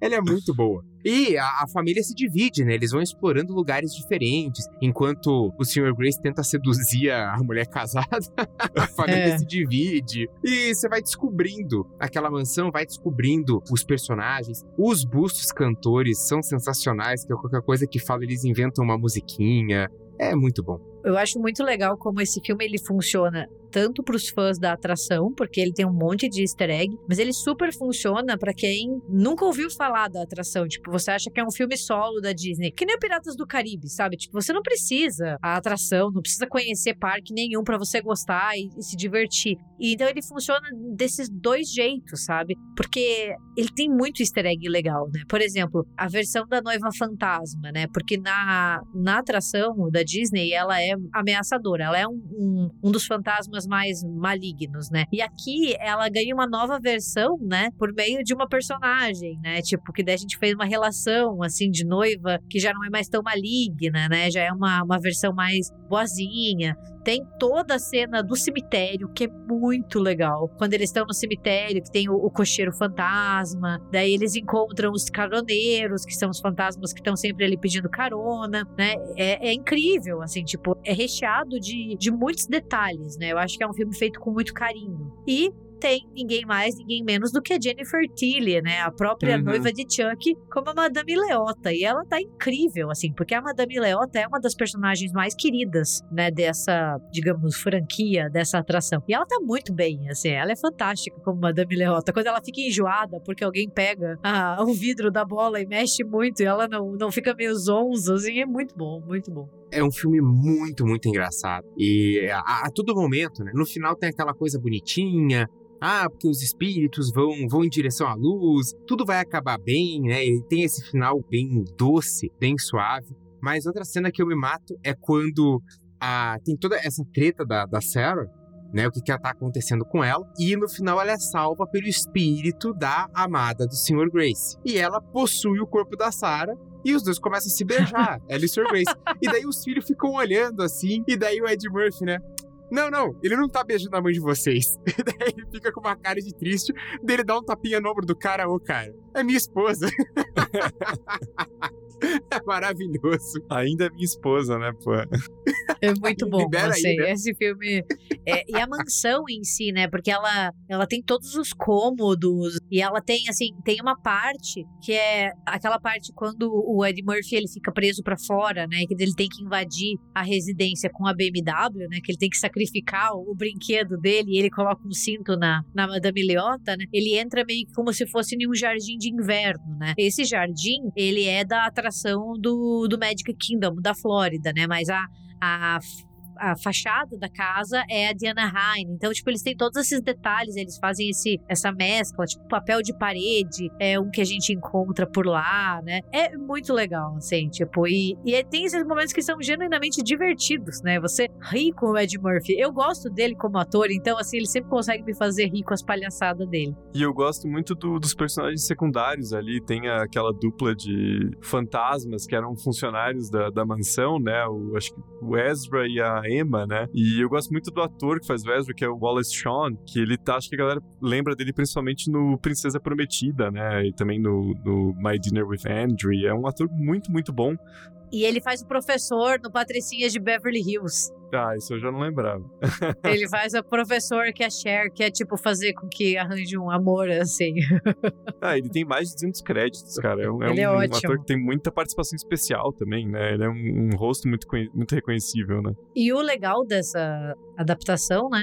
Ela é muito boa. E a, a, família se divide, né? Eles vão explorando lugares diferentes. Enquanto o Sr. Grace tenta seduzir a mulher casada, a família é. se divide. E você vai descobrindo aquela mansão, vai descobrindo os personagens. Os bustos cantores são sensacionais, que é qualquer coisa que fala, eles inventam uma musiquinha. É muito bom. Eu acho muito legal como esse filme ele funciona tanto para os fãs da atração, porque ele tem um monte de easter egg, mas ele super funciona para quem nunca ouviu falar da atração. Tipo, você acha que é um filme solo da Disney, que nem Piratas do Caribe, sabe? Tipo, você não precisa a atração, não precisa conhecer parque nenhum para você gostar e, e, se divertir. E então ele funciona desses dois jeitos, sabe? Porque ele tem muito easter egg legal, né? Por exemplo, a versão da noiva fantasma, né? Porque na, na atração da Disney ela é ameaçadora, ela é um, um, um dos fantasmas mais malignos, né? E aqui ela ganha uma nova versão, né? Por meio de uma personagem, né? Tipo, que daí a gente fez uma relação, assim, de noiva que já não é mais tão maligna, né? Já é uma, uma versão mais boazinha. Tem toda a cena do cemitério, que é muito legal. Quando eles estão no cemitério, que tem o, o cocheiro fantasma, daí eles encontram os caroneiros, que são os fantasmas que estão sempre ali pedindo carona, né? É, é, incrível, assim, tipo, é recheado de, de muitos detalhes, né? Eu acho que é um filme feito com muito carinho. E tem ninguém mais, ninguém menos do que Jennifer Tilly, né? A própria uhum. noiva de Chuck, como a Madame Leota. E ela tá incrível, assim, porque a Madame Leota é uma das personagens mais queridas, né? Dessa, digamos, franquia, dessa atração. E ela tá muito bem, assim, ela é fantástica como Madame Leota. Quando ela fica enjoada porque alguém pega ah, o vidro da bola e mexe muito e ela não, não fica meio zonza, assim, é muito bom, muito bom. É um filme muito, muito engraçado. E a, a todo momento, né? No final tem aquela coisa bonitinha, ah, porque os espíritos vão, vão em direção à luz, tudo vai acabar bem, né? Ele tem esse final bem doce, bem suave. Mas outra cena que eu me mato é quando a, tem toda essa treta da, da Sarah, né? O que, que tá acontecendo com ela. E no final ela é salva pelo espírito da amada do Sr. Grace. E ela possui o corpo da Sarah e os dois começam a se beijar, ela e o Sr. Grace. E daí os filhos ficam olhando assim, e daí o Ed Murphy, né? Não, não, ele não tá beijando a mãe de vocês. Daí ele fica com uma cara de triste, dele dá um tapinha no ombro do cara, ô cara, é minha esposa. É maravilhoso. Ainda é minha esposa, né, pô? É muito bom, assim, aí, né? esse filme. É, e a mansão em si, né? Porque ela, ela tem todos os cômodos e ela tem, assim, tem uma parte que é aquela parte quando o Eddie Murphy ele fica preso para fora, né? Que ele tem que invadir a residência com a BMW, né? Que ele tem que sacrificar o, o brinquedo dele e ele coloca um cinto na, na Madame Leota, né? Ele entra meio como se fosse em um jardim de inverno, né? Esse jardim, ele é da atração do, do Magic Kingdom, da Flórida, né? Mas a, a a fachada da casa é a Diana Anaheim. Então, tipo, eles têm todos esses detalhes, eles fazem esse, essa mescla, tipo, papel de parede é um que a gente encontra por lá, né? É muito legal, assim, tipo, e, e tem esses momentos que são genuinamente divertidos, né? Você ri com o Ed Murphy. Eu gosto dele como ator, então, assim, ele sempre consegue me fazer rir com as palhaçadas dele. E eu gosto muito do, dos personagens secundários ali. Tem aquela dupla de fantasmas que eram funcionários da, da mansão, né? O, acho que o Ezra e a Emma, né? E eu gosto muito do ator que faz Ezra, que é o Wallace Shawn, que ele tá, acho que a galera lembra dele principalmente no Princesa Prometida, né? E também no, no My Dinner with Andrew. É um ator muito, muito bom. E ele faz o professor no Patricinhas de Beverly Hills. Ah, isso eu já não lembrava. Ele faz o professor que é Cher, que é tipo fazer com que arranje um amor, assim. Ah, ele tem mais de 200 créditos, cara. É um, Ele é um, um ótimo. ator que tem muita participação especial também, né? Ele é um, um rosto muito, muito reconhecível, né? E o legal dessa adaptação, né?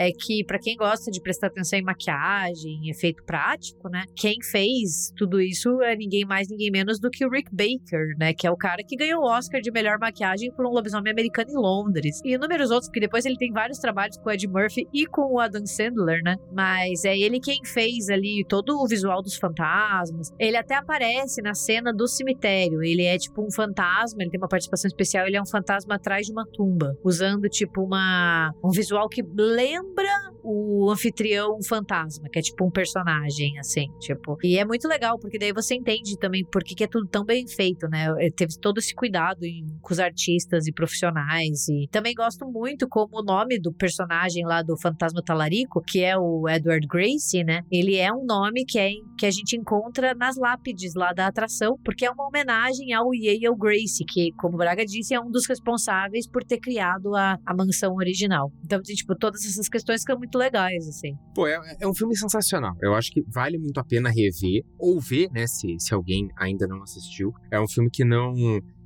É que, pra quem gosta de prestar atenção em maquiagem, em efeito prático, né? Quem fez tudo isso é ninguém mais, ninguém menos do que o Rick Baker, né? Que é o cara que ganhou o Oscar de melhor maquiagem por um lobisomem americano em Londres. E inúmeros outros, porque depois ele tem vários trabalhos com o Ed Murphy e com o Adam Sandler, né? Mas é ele quem fez ali todo o visual dos fantasmas. Ele até aparece na cena do cemitério. Ele é tipo um fantasma, ele tem uma participação especial, ele é um fantasma atrás de uma tumba, usando tipo uma um visual que lembra branco o anfitrião fantasma, que é tipo um personagem assim, tipo. E é muito legal porque daí você entende também por que, que é tudo tão bem feito, né? Eh, Teve todo esse cuidado em- com os artistas e profissionais e também gosto muito como o nome do personagem lá do Fantasma Talarico, que é o Edward Gracie, né? Ele é um nome que é que a gente encontra nas lápides lá da atração, porque é uma homenagem ao Yale Gracie, que, como o Braga disse, é um dos responsáveis por ter criado a, a mansão original. Então, tipo, todas essas questões ficam muito legais, assim. Pô, é, é um filme sensacional. Eu acho que vale muito a pena rever ou ver, né, se, se alguém ainda não assistiu. É um filme que não.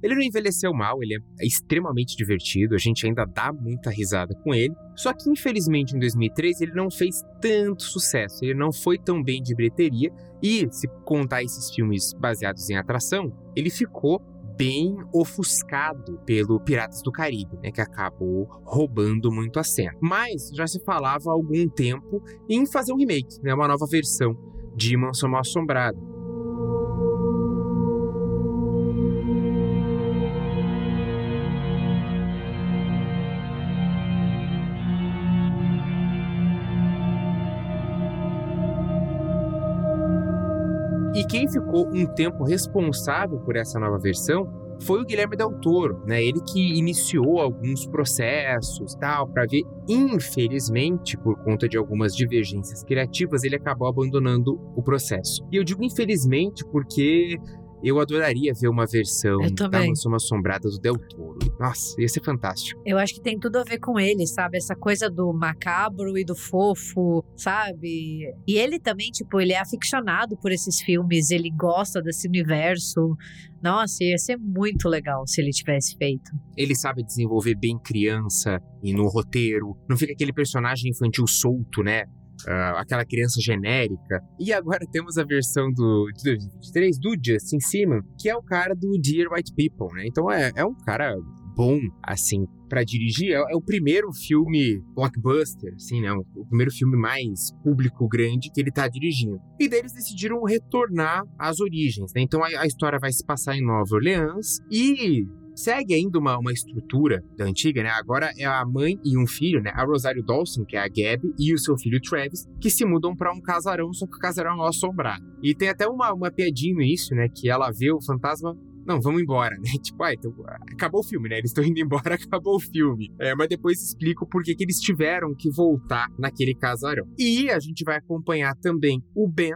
Ele não envelheceu mal, ele é extremamente divertido, a gente ainda dá muita risada com ele. Só que, infelizmente, em 2013, ele não fez tanto sucesso, ele não foi tão bem de bilheteria. E, se contar esses filmes baseados em atração, ele ficou bem ofuscado pelo Piratas do Caribe, né, que acabou roubando muito a cena. Mas já se falava há algum tempo em fazer um remake, né, uma nova versão de Mansão Mal Assombrada. E quem ficou um tempo responsável por essa nova versão foi o Guilherme Del Toro, né? Ele que iniciou alguns processos, tal, para ver. Infelizmente, por conta de algumas divergências criativas, ele acabou abandonando o processo. E eu digo infelizmente porque eu adoraria ver uma versão da. Mansão Assombrada do Del Toro. Nossa, ia ser fantástico. Eu acho que tem tudo a ver com ele, sabe? Essa coisa do macabro e do fofo, sabe? E ele também, tipo, ele é aficionado por esses filmes, ele gosta desse universo. Nossa, ia ser muito legal se ele tivesse feito. Ele sabe desenvolver bem criança e no roteiro. Não fica aquele personagem infantil solto, né? Ah, aquela criança genérica. E agora temos a versão do, de 2023 do Justin Simon, que é o cara do Dear White People, né? Então é, é um cara bom, assim, pra dirigir. É, é o primeiro filme blockbuster, assim, né? O, o primeiro filme mais público grande que ele tá dirigindo. E daí eles decidiram retornar às origens, né? Então a, a história vai se passar em Nova Orleans e segue ainda uma, uma estrutura da antiga, né? Agora é a mãe e um filho, né? A Rosário Dawson, que é a Gabi, e o seu filho Travis, que se mudam pra um casarão, só que o casarão é assombrado. E tem até uma, uma piadinha no início, né? Que ela vê o fantasma não, vamos embora, né? Tipo, ah, então, acabou o filme, né? Eles estão indo embora, acabou o filme. É, mas depois explico por que eles tiveram que voltar naquele casarão. E a gente vai acompanhar também o Ben,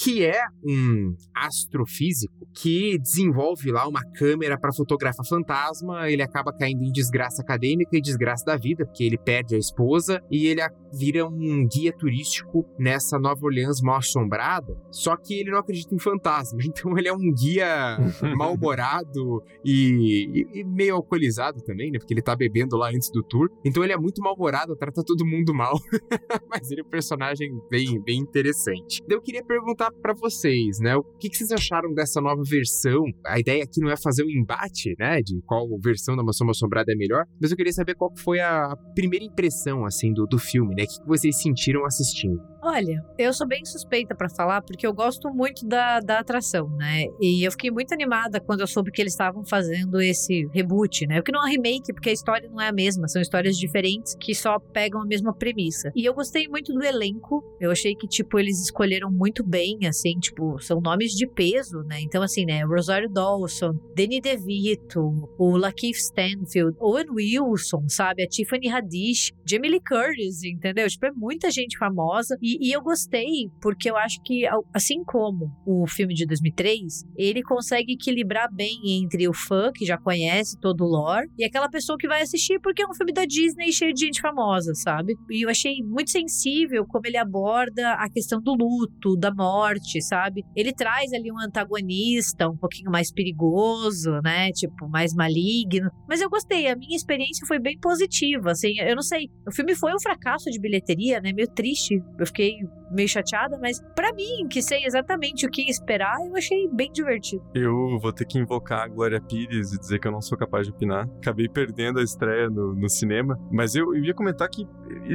que é um astrofísico que desenvolve lá uma câmera para fotografar fantasma. Ele acaba caindo em desgraça acadêmica e desgraça da vida, porque ele perde a esposa e ele vira um guia turístico nessa Nova Orleans mal assombrada. Só que ele não acredita em fantasma, então ele é um guia mal-humorado e, e- e meio alcoolizado também, né? Porque ele tá bebendo lá antes do tour. Então ele é muito mal-humorado, trata todo mundo mal. Mas ele é um personagem bem, bem interessante. Eu queria perguntar pra vocês, né? O que, que vocês acharam dessa nova versão? A ideia aqui não é fazer um embate, né? De qual versão da Mansão Assombrada é melhor. Mas eu queria saber qual que foi a primeira impressão, assim, do, do filme, né? O que, que vocês sentiram assistindo? Olha, eu sou bem suspeita pra falar, porque eu gosto muito da, da atração, né? E eu fiquei muito animada quando eu soube que eles estavam fazendo esse reboot, né? Porque não é um remake, porque a história não é a mesma, são histórias diferentes que só pegam a mesma premissa. E eu gostei muito do elenco, eu achei que, tipo, eles escolheram muito bem bem, assim, tipo, são nomes de peso, né? Então, assim, né, Rosario Dawson, Danny DeVito, o Lakeith Stanfield, Owen Wilson, sabe? A Tiffany Haddish, Jamie Lee Curtis, entendeu? Tipo, é muita gente famosa. E, e eu gostei, porque eu acho que, assim como o filme de 2003, ele consegue equilibrar bem entre o fã, que já conhece todo o lore, e aquela pessoa que vai assistir porque é um filme da Disney cheio de gente famosa, sabe? E eu achei muito sensível como ele aborda a questão do luto, da morte, sabe? Ele traz ali um antagonista um pouquinho mais perigoso, né? Tipo, mais maligno. Mas eu gostei, a minha experiência foi bem positiva, assim. Eu não sei, o filme foi um fracasso de bilheteria, né? Meio triste. Eu fiquei meio chateada, mas para mim, que sei exatamente o que esperar, eu achei bem divertido. Eu vou ter que invocar a Glória Pires e dizer que eu não sou capaz de opinar. Acabei perdendo a estreia no, no cinema, mas eu, eu ia comentar que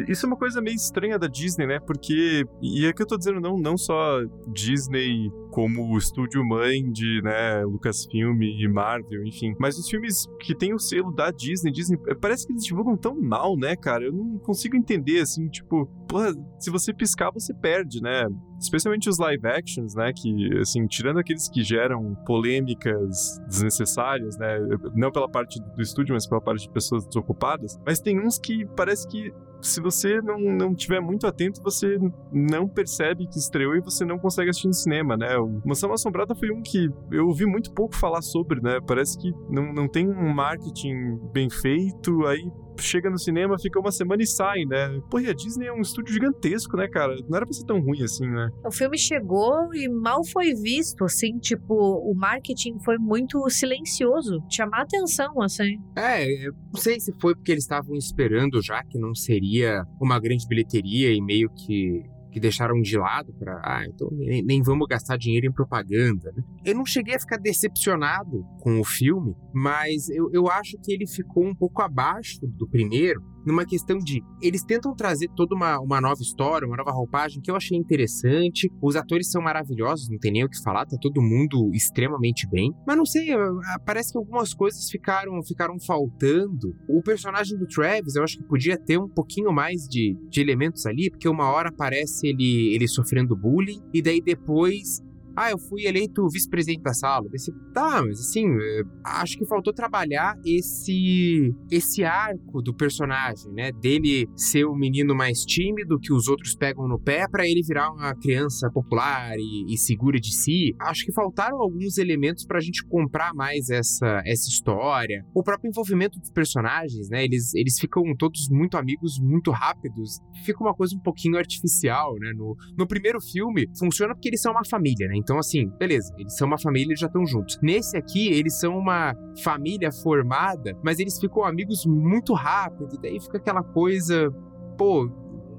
isso é uma coisa meio estranha da Disney, né? Porque, e é que eu tô dizendo não, não só Disney como o estúdio mãe de, né, Lucasfilm e Marvel, enfim, mas os filmes que tem o selo da Disney, Disney, parece que eles divulgam tão mal, né, cara? Eu não consigo entender, assim, tipo, porra, se você piscar, você perde, né? Especialmente os live actions, né? Que, assim, tirando aqueles que geram polêmicas desnecessárias, né? Não pela parte do estúdio, mas pela parte de pessoas desocupadas. Mas tem uns que parece que se você não, não tiver muito atento, você não percebe que estreou e você não consegue assistir no cinema, né? O Mansão Assombrada foi um que eu ouvi muito pouco falar sobre, né? Parece que não, não tem um marketing bem feito, aí chega no cinema, fica uma semana e sai, né? Pô, e a Disney é um estúdio gigantesco, né, cara? Não era pra ser tão ruim assim, né? O filme chegou e mal foi visto, assim, tipo, o marketing foi muito silencioso, chamar atenção, assim. É, eu não sei se foi porque eles estavam esperando já que não seria uma grande bilheteria e meio que que deixaram de lado para, ah, então nem, nem, vamos gastar dinheiro em propaganda. Né? Eu não cheguei a ficar decepcionado com o filme, mas eu, eu acho que ele ficou um pouco abaixo do primeiro, numa questão de eles tentam trazer toda uma, uma nova história, uma nova roupagem que eu achei interessante. Os atores são maravilhosos, não tem nem o que falar, tá todo mundo extremamente bem. Mas não sei, parece que algumas coisas ficaram, ficaram faltando. O personagem do Travis, eu acho que podia ter um pouquinho mais de, de elementos ali, porque uma hora aparece ele, ele sofrendo bullying, e daí depois ah, eu fui eleito vice-presidente da sala. Tá, mas assim, é, acho que faltou trabalhar esse esse arco do personagem, né? Dele ser o menino mais tímido que os outros pegam no pé para ele virar uma criança popular e, e, segura de si. Acho que faltaram alguns elementos pra gente comprar mais essa, essa história. O próprio envolvimento dos personagens, né? Eles, eles ficam todos muito amigos muito rápidos. Fica uma coisa um pouquinho artificial, né? No, no primeiro filme, funciona porque eles são uma família, né? Então, assim, beleza, eles são uma família e já estão juntos. Nesse aqui, eles são uma família formada, mas eles ficam amigos muito rápido, daí fica aquela coisa. Pô,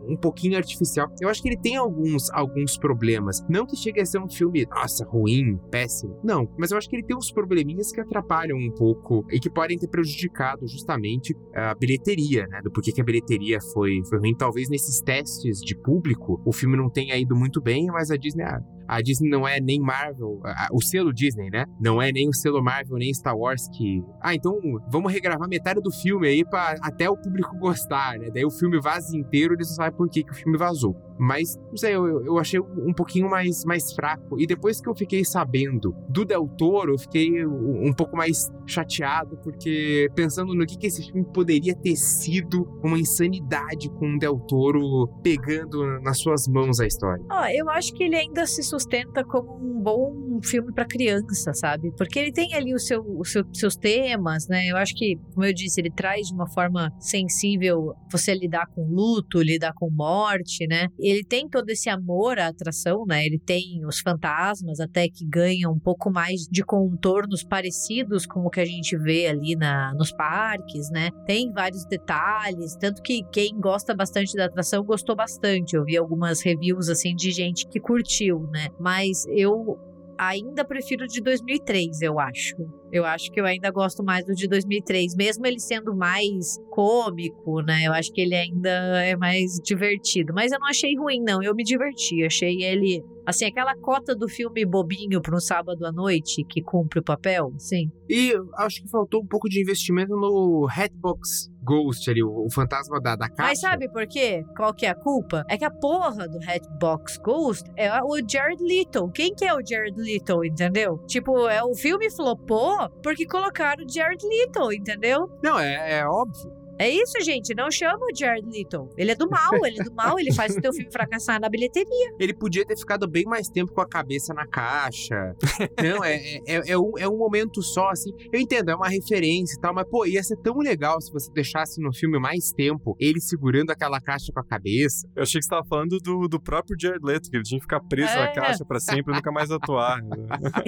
um pouquinho artificial. Eu acho que ele tem alguns, alguns problemas. Não que chegue a ser um filme, nossa, ruim, péssimo. Não, mas eu acho que ele tem uns probleminhas que atrapalham um pouco e que podem ter prejudicado justamente a bilheteria, né? Do porquê que a bilheteria foi, foi ruim. Talvez nesses testes de público o filme não tenha ido muito bem, mas a Disney, ah, a Disney não é nem Marvel, o selo Disney, né? Não é nem o selo Marvel, nem Star Wars que. Ah, então vamos regravar metade do filme aí para até o público gostar, né? Daí o filme vaza inteiro, eles não sabem por que, que o filme vazou. Mas, não sei, eu, eu achei um pouquinho mais, mais fraco. E depois que eu fiquei sabendo do Del Toro, eu fiquei um pouco mais chateado, porque pensando no que, que esse filme poderia ter sido uma insanidade com o Del Toro pegando nas suas mãos a história. Ó, oh, eu acho que ele ainda se sustenta como um bom filme para criança, sabe? Porque ele tem ali o seu, o seu, seus temas, né? Eu acho que, como eu disse, ele traz de uma forma sensível você lidar com luto, lidar com morte, né? ele tem todo esse amor à atração, né? Ele tem os fantasmas até que ganham um pouco mais de contornos parecidos com o que a gente vê ali na, nos parques, né? Tem vários detalhes, tanto que quem gosta bastante da atração gostou bastante. Eu vi algumas reviews assim de gente que curtiu, né? Mas eu ainda prefiro o de 2003, eu acho. Eu acho que eu ainda gosto mais do de 2003, mesmo ele sendo mais cômico, né? Eu acho que ele ainda é mais divertido. Mas eu não achei ruim, não. Eu me diverti. Achei ele Assim, aquela cota do filme bobinho para um sábado à noite que cumpre o papel, sim. E acho que faltou um pouco de investimento no Hatbox Ghost ali, o, o fantasma da, da caixa. Mas sabe por quê? Qual que é a culpa? É que a porra do Hatbox Ghost é o Jared Leto. Quem que é o Jared Leto, entendeu? Tipo, é o filme flopou porque colocaram o Jared Leto, entendeu? Não, é, é óbvio. É isso, gente. Não chama o Jared Leto. Ele é do mal, ele é do mal, ele faz o teu filme fracassar na bilheteria. Ele podia ter ficado bem mais tempo com a cabeça na caixa. Não, é, é, é, é um, é um momento só, assim. Eu entendo, é uma referência e tal, mas, pô, ia ser tão legal se você deixasse no filme mais tempo ele segurando aquela caixa com a cabeça. Eu achei que você tava falando do, do próprio Jared Leto, que ele tinha que ficar preso É. na caixa pra sempre e nunca mais atuar. né?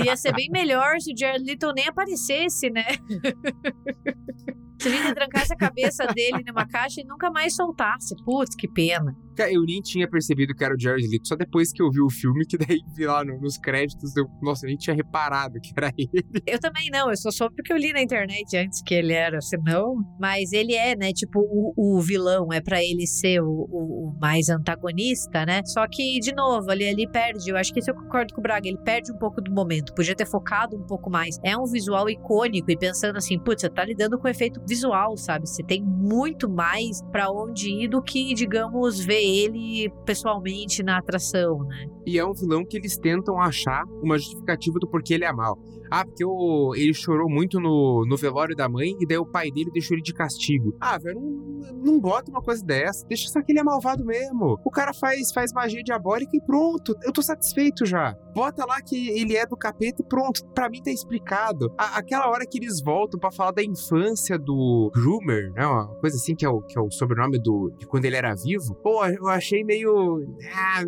Ia ser bem melhor se o Jared Leto nem aparecesse, né? se ele trancasse cabeça dele numa caixa e nunca mais soltasse. Putz, que pena. Eu nem tinha percebido que era o Jared Leto, só depois que eu vi o filme, que daí vi lá no- nos créditos, eu, nossa, eu nem tinha reparado que era ele. Eu também não, eu só soube porque eu li na internet antes que ele era, senão. Mas ele é, né? Tipo, o, o vilão é pra ele ser o, o- o mais antagonista, né? Só que, de novo, ele, ele perde. Eu acho que isso eu concordo com o Braga, ele perde um pouco do momento. Podia ter focado um pouco mais. É um visual icônico e pensando assim, putz, você tá lidando com efeito visual, sabe? Você tem muito mais pra onde ir do que, digamos, ver ele pessoalmente na atração, né? E é um vilão que eles tentam achar uma justificativa do porquê ele é mal. Ah, porque o, ele chorou muito no, no velório da mãe e daí o pai dele deixou ele de castigo. Ah, velho, não, não bota uma coisa dessa. Deixa só que ele é malvado mesmo. O cara faz, faz magia diabólica e pronto. Eu tô satisfeito já. Bota lá que ele é do capeta e pronto. Pra mim tá explicado. A- aquela hora que eles voltam pra falar da infância do Groomer, né? Uma coisa assim que é o, que é o sobrenome do, de quando ele era vivo. Pô, eu achei meio. ah,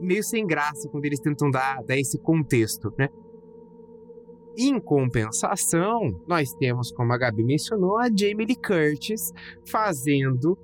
meio sem graça quando eles tentam dar, dar esse contexto, né? Em compensação, nós temos, como a Gabi mencionou, a Jamie Lee Curtis fazendo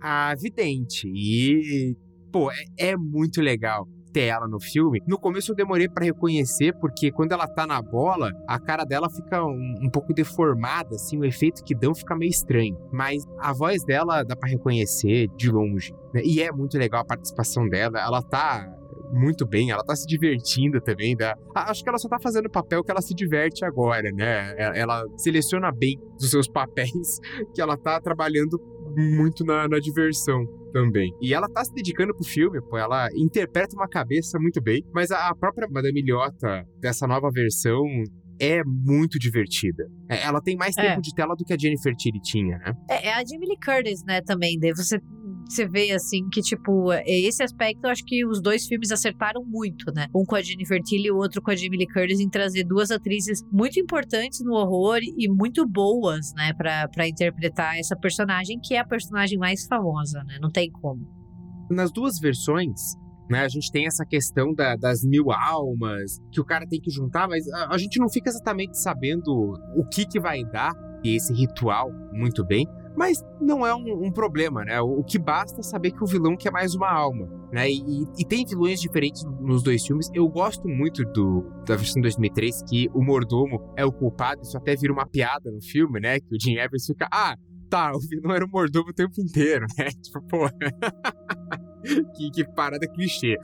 a vidente. E, pô, é, é muito legal ter ela no filme. No começo eu demorei pra reconhecer, porque quando ela tá na bola, a cara dela fica um, um pouco deformada, assim, o efeito que dão fica meio estranho. Mas a voz dela dá pra reconhecer de longe. né? E é muito legal a participação dela. Ela tá muito bem, ela tá se divertindo também. Né? Acho que ela só tá fazendo o papel que ela se diverte agora, né? E- Ela seleciona bem os seus papéis que ela tá trabalhando muito na, na diversão também. E ela tá se dedicando pro filme, pô, ela interpreta uma cabeça muito bem, mas a, a própria Madame Lhota dessa nova versão é muito divertida. É, Ela tem mais É. tempo de tela do que a Jennifer Tilly tinha, né? É, é a Jamie Lee Curtis, né, também. Daí você, você vê, assim, que, tipo, é- esse aspecto eu acho que os dois filmes acertaram muito, né? Um com a Jennifer Tilly e o outro com a Jamie Lee Curtis em trazer duas atrizes muito importantes no horror e muito boas, né, pra interpretar essa personagem, que é a personagem mais famosa, né? Não tem como. nas duas versões, né, a gente tem essa questão da- das mil almas que o cara tem que juntar, mas a, a gente não fica exatamente sabendo o que que vai dar esse ritual muito bem. Mas não é um, um problema, né? O, o que basta é saber que o vilão quer mais uma alma, né? E, e- tem vilões diferentes nos dois filmes. Eu gosto muito do, da versão 2003, que o mordomo é o culpado. Isso até vira uma piada no filme, né? Que o Jim Evans fica... Ah, tá, o vilão era o mordomo o tempo inteiro, né? Tipo, pô... que, que parada clichê.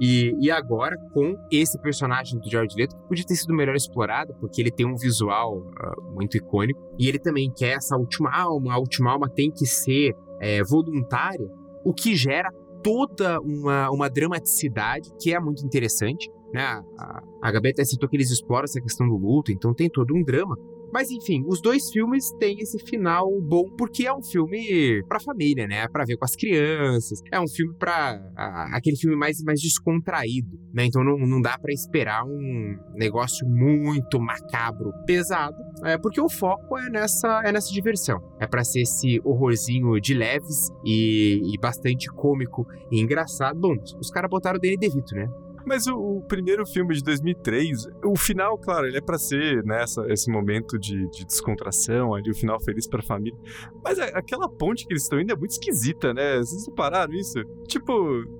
E, e agora, com esse personagem do Jared Leto, que podia ter sido melhor explorado, porque ele tem um visual ah, muito icônico, e ele também quer essa última alma, a última alma tem que ser é, voluntária, o que gera toda uma, uma dramaticidade que é muito interessante. Né? A, a Gabi até citou que eles exploram essa questão do luto, então tem todo um drama. Mas enfim, os dois filmes têm esse final bom porque é um filme pra família, né? Pra ver com as crianças. É um filme pra. a- aquele filme mais, mais descontraído, né? Então não, não dá pra esperar um negócio muito macabro, pesado, é, porque o foco é nessa, é nessa diversão. É pra ser esse horrorzinho de leves e, e bastante cômico e engraçado. Bom, os caras botaram o Danny DeVito, né? Mas o, o primeiro filme de 2003, o final, claro, ele é pra ser nessa esse momento de, de descontração, ali o final feliz pra família. Mas a- aquela ponte que eles estão indo é muito esquisita, né? Vocês repararam isso? Tipo,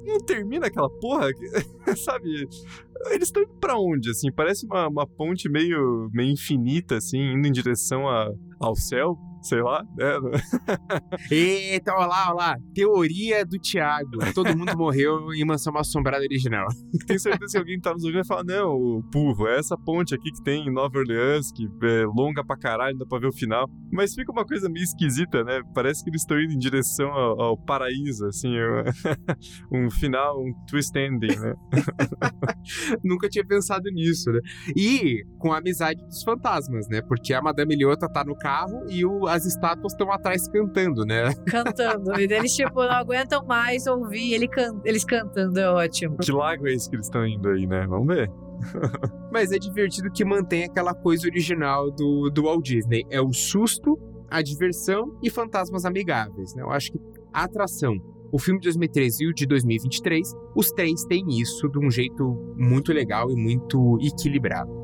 não termina aquela porra, sabe? Eles estão indo pra onde, assim? Parece uma, uma ponte meio, meio infinita, assim, indo em direção a- ao céu. Sei lá. É, Eita, olha lá, olha lá. Teoria do Thiago. Todo mundo morreu em Mansão Assombrada original. tenho certeza que alguém tá nos ouvindo e vai falar: não, burro, é essa ponte aqui que tem em Nova Orleans, que é longa pra caralho, dá pra ver o final. Mas fica uma coisa meio esquisita, né? Parece que eles estão indo em direção ao, ao paraíso, assim, um final, um twist ending, né? Nunca tinha pensado nisso, né? E com a amizade dos fantasmas, né? Porque a Madame Leota tá no carro e o- as estátuas estão atrás cantando, né? Cantando. E eles, tipo, não aguentam mais ouvir ele can... eles cantando. É ótimo. Que lago é esse que eles estão indo aí, né? Vamos ver. Mas é divertido que mantém aquela coisa original do, do Walt Disney. É o susto, a diversão e fantasmas amigáveis, né? Eu acho que a atração, o filme de 2013 e o de 2023, os três têm isso de um jeito muito legal e muito equilibrado.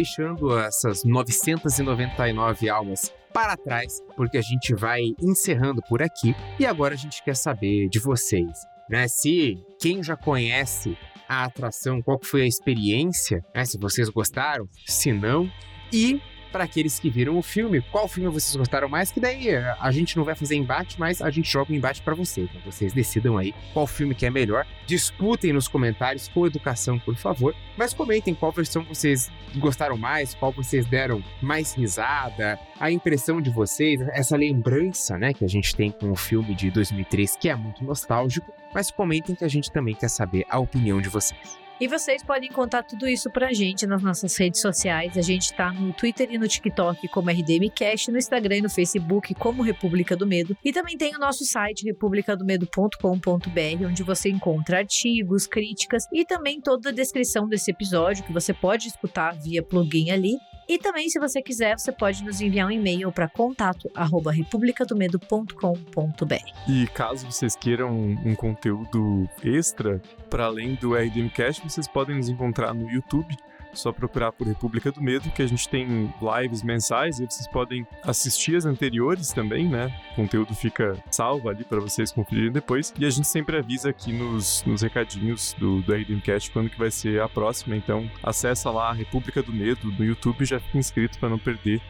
Deixando essas 999 almas para trás, porque a gente vai encerrando por aqui. E agora a gente quer saber de vocês, né? Se quem já conhece a atração, qual foi a experiência, né? Se vocês gostaram, se não. E para aqueles que viram o filme, qual filme vocês gostaram mais? Que daí eh, a gente não vai fazer embate, mas a gente joga o embate para vocês. Né? Vocês decidam aí qual filme que é melhor. Disputem nos comentários com educação, por favor. Mas comentem qual versão vocês gostaram mais, qual vocês deram mais risada, a impressão de vocês, essa lembrança, né, que a gente tem com o filme de 2003, que é muito nostálgico. Mas comentem que a gente também quer saber a opinião de vocês. E vocês podem contar tudo isso pra gente nas nossas redes sociais. A gente tá no Twitter e no TikTok como RDMcast, no Instagram e no Facebook como República do Medo. E também tem o nosso site republicadomedo.com.br, onde você encontra artigos, críticas e também toda a descrição desse episódio que você pode escutar via plugin ali. E também, se você quiser, você pode nos enviar um e-mail para contato arroba republicadomedo.com.br. E caso vocês queiram um, conteúdo extra, para além do RDMcast, vocês podem nos encontrar no YouTube. Só procurar por República do Medo, que a gente tem lives mensais e vocês podem assistir as anteriores também, né? O conteúdo fica salvo ali para vocês conferirem depois. E a gente sempre avisa aqui nos, nos recadinhos do, do RDMcast quando que vai ser a próxima. Então, acessa lá a República do Medo no YouTube e já fica inscrito para não perder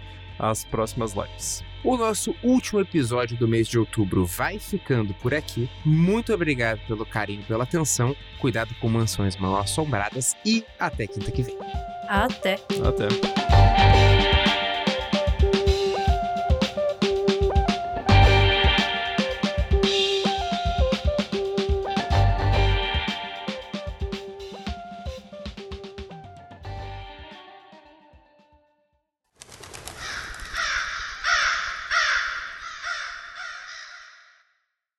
as próximas lives. O nosso último episódio do mês de outubro vai ficando por aqui. Muito obrigado pelo carinho, pela atenção. Cuidado com mansões mal assombradas e até quinta que vem. Até! Até.